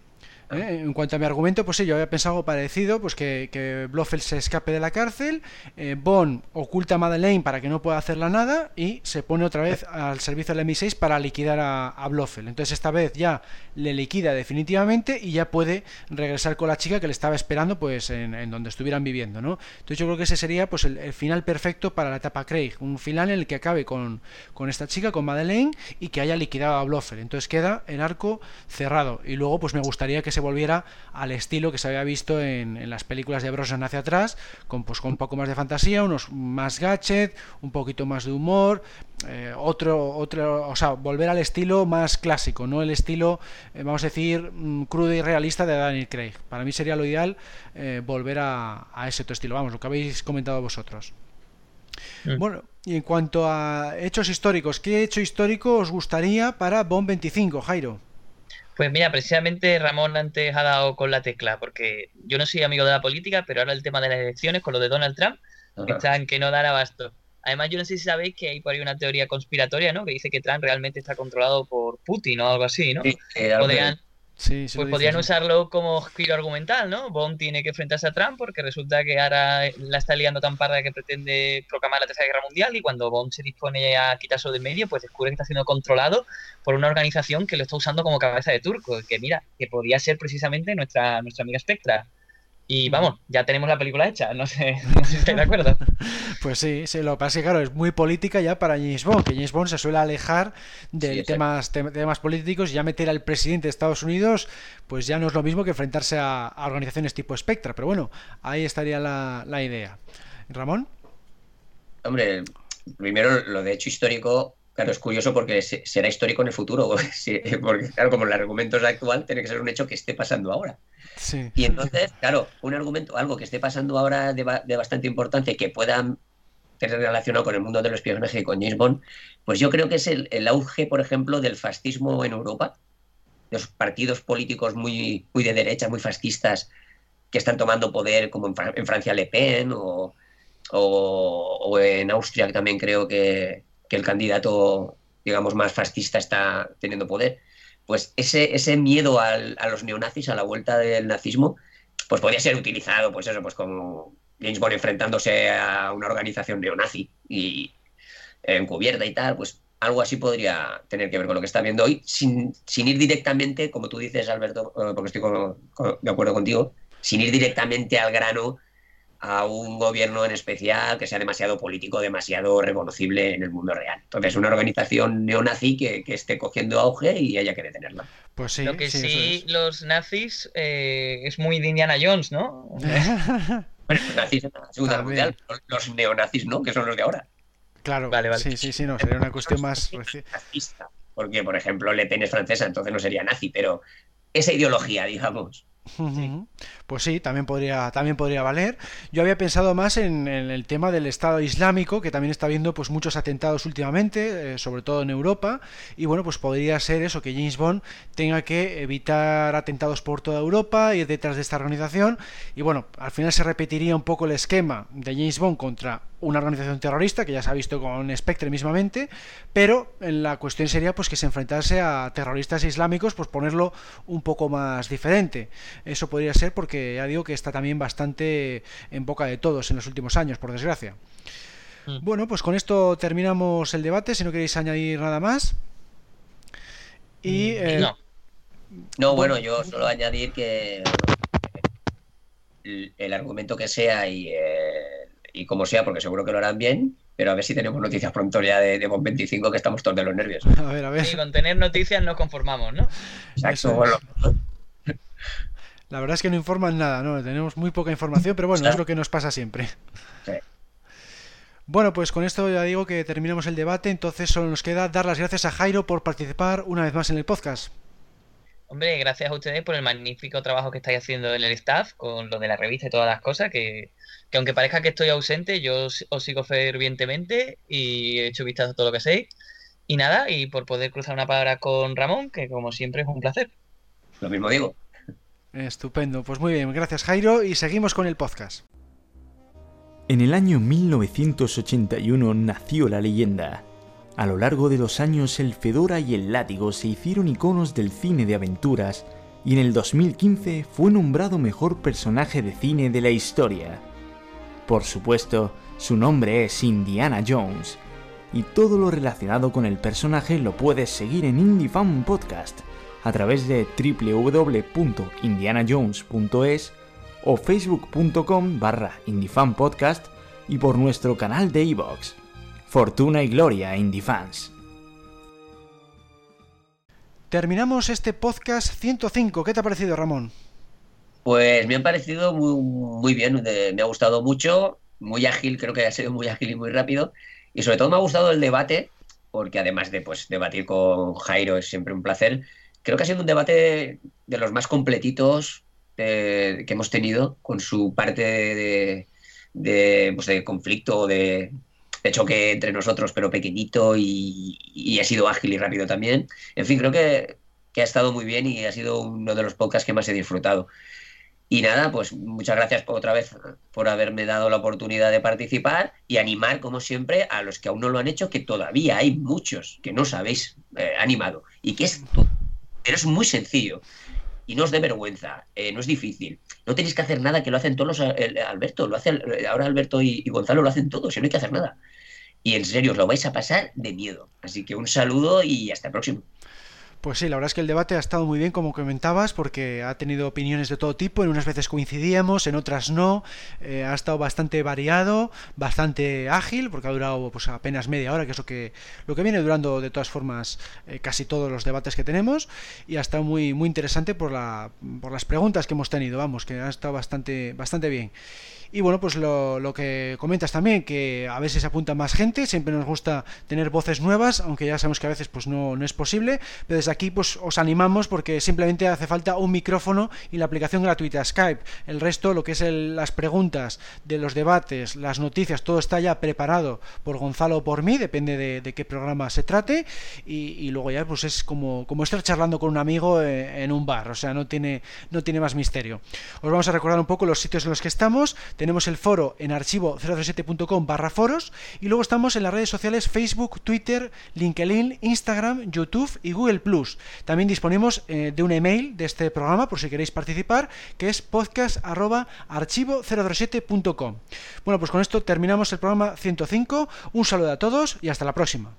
¿Eh? En cuanto a mi argumento, pues sí, yo había pensado algo parecido, pues que, que Blofeld se escape de la cárcel, eh, Bond oculta a Madeleine para que no pueda hacerla nada y se pone otra vez al servicio del MI6 para liquidar a, a Blofeld. Entonces esta vez ya le liquida definitivamente y ya puede regresar con la chica que le estaba esperando pues en, donde estuvieran viviendo, ¿no? Entonces yo creo que ese sería pues el, final perfecto para la etapa Craig, un final en el que acabe con, con esta chica, con Madeleine y que haya liquidado a Blofeld. Entonces queda el arco cerrado y luego pues me gustaría que se volviera al estilo que se había visto en, las películas de Brosnan hacia atrás, con, pues, con un poco más de fantasía, unos más gadget, un poquito más de humor, eh, otro, otro, o sea, volver al estilo más clásico, no el estilo, eh, vamos a decir, mm, crudo y realista de Daniel Craig. Para mí sería lo ideal eh, volver a, ese otro estilo, vamos, lo que habéis comentado vosotros. Mm. Bueno, y en cuanto a hechos históricos, ¿qué hecho histórico os gustaría para Bond 25, Jairo? Pues mira, precisamente Ramón antes ha dado con la tecla, porque yo no soy amigo de la política, pero ahora el tema de las elecciones con lo de Donald Trump están que no dan abasto. Además, yo no sé si sabéis que hay por ahí una teoría conspiratoria, ¿no? Que dice que Trump realmente está controlado por Putin o algo así, ¿no? Podrían, pues podrían usarlo como giro argumental, ¿no? Bond tiene que enfrentarse a Trump porque resulta que ahora la está liando tan parda que pretende proclamar la Tercera Guerra Mundial y cuando Bond se dispone a quitarse del medio, pues descubre que está siendo controlado por una organización que lo está usando como cabeza de turco, que mira, que podría ser precisamente nuestra, nuestra amiga Spectra. Y vamos, ya tenemos la película hecha, no sé, si estáis de acuerdo. pues sí, sí, lo que pasa es que claro, es muy política ya para James Bond, que James Bond se suele alejar de temas, temas políticos y ya meter al presidente de Estados Unidos, pues ya no es lo mismo que enfrentarse a, organizaciones tipo Spectra, pero bueno, ahí estaría la, la idea. Ramón. Hombre, primero lo de hecho histórico Claro, es curioso porque será histórico en el futuro, porque claro, como el argumento es actual, tiene que ser un hecho que esté pasando ahora. Y entonces, claro, un argumento, algo que esté pasando ahora de, bastante importancia y que pueda tener relacionado con el mundo del espionaje y con James Bond, pues yo creo que es el, auge, por ejemplo, del fascismo en Europa, los partidos políticos muy, muy de derecha, muy fascistas, que están tomando poder, como en, Francia Le Pen o, o en Austria, que también creo que, que el candidato, digamos, más fascista está teniendo poder, pues ese, ese miedo a los neonazis, a la vuelta del nazismo, pues podría ser utilizado, pues eso, pues como James Bond enfrentándose a una organización neonazi y encubierta y tal, pues algo así podría tener que ver con lo que está viendo hoy, sin, sin ir directamente, como tú dices, Alberto, eh, porque estoy de acuerdo contigo, sin ir directamente al grano a un gobierno en especial que sea demasiado político, demasiado reconocible en el mundo real. Entonces, una organización neonazi que, que esté cogiendo auge y haya que detenerla. Pues sí, Lo que sí, los nazis eh, es muy de Indiana Jones, ¿no? bueno, los nazis en la Segunda Mundial, los neonazis no, que son los de ahora. Claro, vale, vale. sí, sí, sí, no, sería una cuestión más... Porque, por ejemplo, Le Pen es francesa, entonces no sería nazi, pero esa ideología, digamos, pues sí, también podría, también podría valer. Yo había pensado más en, el tema del Estado Islámico, que también está viendo pues muchos atentados últimamente, eh, sobre todo en Europa, y bueno, pues podría ser eso, que James Bond tenga que evitar atentados por toda Europa, ir detrás de esta organización, y bueno, al final se repetiría un poco el esquema de James Bond contra una organización terrorista, que ya se ha visto con Spectre mismamente, pero la cuestión sería pues que se enfrentase a terroristas islámicos, pues ponerlo un poco más diferente. Eso podría ser porque ya digo que está también bastante en boca de todos en los últimos años, por desgracia. Mm. Bueno, pues con esto terminamos el debate, si no queréis añadir nada más. Y, mm, no. No, bueno, yo solo añadir que el, argumento que sea y, eh, y como sea, porque seguro que lo harán bien, pero a ver si tenemos noticias pronto ya de, de 25 que estamos todos de los nervios. A ver, a ver. con tener noticias nos conformamos, ¿no? Exacto, bueno. La verdad es que no informan nada, ¿no? Tenemos muy poca información, pero bueno, es lo que nos pasa siempre. Bueno, pues con esto ya digo que terminamos el debate, entonces solo nos queda dar las gracias a Jairo por participar una vez más en el podcast. Hombre, gracias a ustedes por el magnífico trabajo que estáis haciendo en el staff, con lo de la revista y todas las cosas, que, que aunque parezca que estoy ausente, yo os sigo fervientemente y he hecho vistazo a todo lo que sé. Y nada, y por poder cruzar una palabra con Ramón, que como siempre es un placer. Lo mismo digo. Estupendo, pues muy bien, gracias Jairo y seguimos con el podcast. En el año 1981 nació la leyenda. A lo largo de los años el Fedora y el Látigo se hicieron iconos del cine de aventuras y en el 2015 fue nombrado mejor personaje de cine de la historia. Por supuesto, su nombre es Indiana Jones, y todo lo relacionado con el personaje lo puedes seguir en Indie Fan Podcast a través de www.indianajones.es o facebook.com barra Podcast y por nuestro canal de iVoox. Fortuna y Gloria Fans. Terminamos este podcast 105. ¿Qué te ha parecido, Ramón? Pues me ha parecido muy, bien, me ha gustado mucho, muy ágil, creo que ha sido muy ágil y muy rápido. Y sobre todo me ha gustado el debate, porque además de pues, debatir con Jairo es siempre un placer, creo que ha sido un debate de los más completitos eh, que hemos tenido, con su parte de, de, pues, de conflicto, de, de choque entre nosotros, pero pequeñito y, ha sido ágil y rápido también. En fin, creo que, ha estado muy bien y ha sido uno de los podcasts que más he disfrutado. Y nada, pues muchas gracias otra vez por haberme dado la oportunidad de participar y animar, como siempre, a los que aún no lo han hecho, que todavía hay muchos que no sabéis eh, animado y que es, pero es muy sencillo y no os dé vergüenza, eh, no es difícil. No tenéis que hacer nada, que lo hacen todos los. Eh, Alberto, lo hace, ahora Alberto y, y, Gonzalo lo hacen todos, y no hay que hacer nada y en serio os lo vais a pasar de miedo. Así que un saludo y hasta el próximo. Pues sí, la verdad es que el debate ha estado muy bien, como comentabas, porque ha tenido opiniones de todo tipo, en unas veces coincidíamos, en otras no, eh, ha estado bastante variado, bastante ágil, porque ha durado pues apenas media hora, que es lo que, lo que viene durando de todas formas eh, casi todos los debates que tenemos, y ha estado muy, muy interesante por, la, por las preguntas que hemos tenido, vamos, que ha estado bastante, bastante bien. Y bueno, pues lo, lo, que comentas también, que a veces apunta más gente, siempre nos gusta tener voces nuevas, aunque ya sabemos que a veces pues no, no es posible, pero desde aquí pues os animamos porque simplemente hace falta un micrófono y la aplicación gratuita Skype. El resto, lo que es las preguntas de los debates, las noticias, todo está ya preparado por Gonzalo o por mí, depende de, qué programa se trate, y, luego ya pues es como, como estar charlando con un amigo eh, en un bar, o sea, no tiene, no tiene más misterio. Os vamos a recordar un poco los sitios en los que estamos tenemos el foro en archivo037.com barra foros y luego estamos en las redes sociales Facebook, Twitter, LinkedIn, Instagram, YouTube y Google Plus. También disponemos eh, de un email de este programa por si queréis participar, que es podcast.archivo037.com. Bueno, pues con esto terminamos el programa 105. Un saludo a todos y hasta la próxima.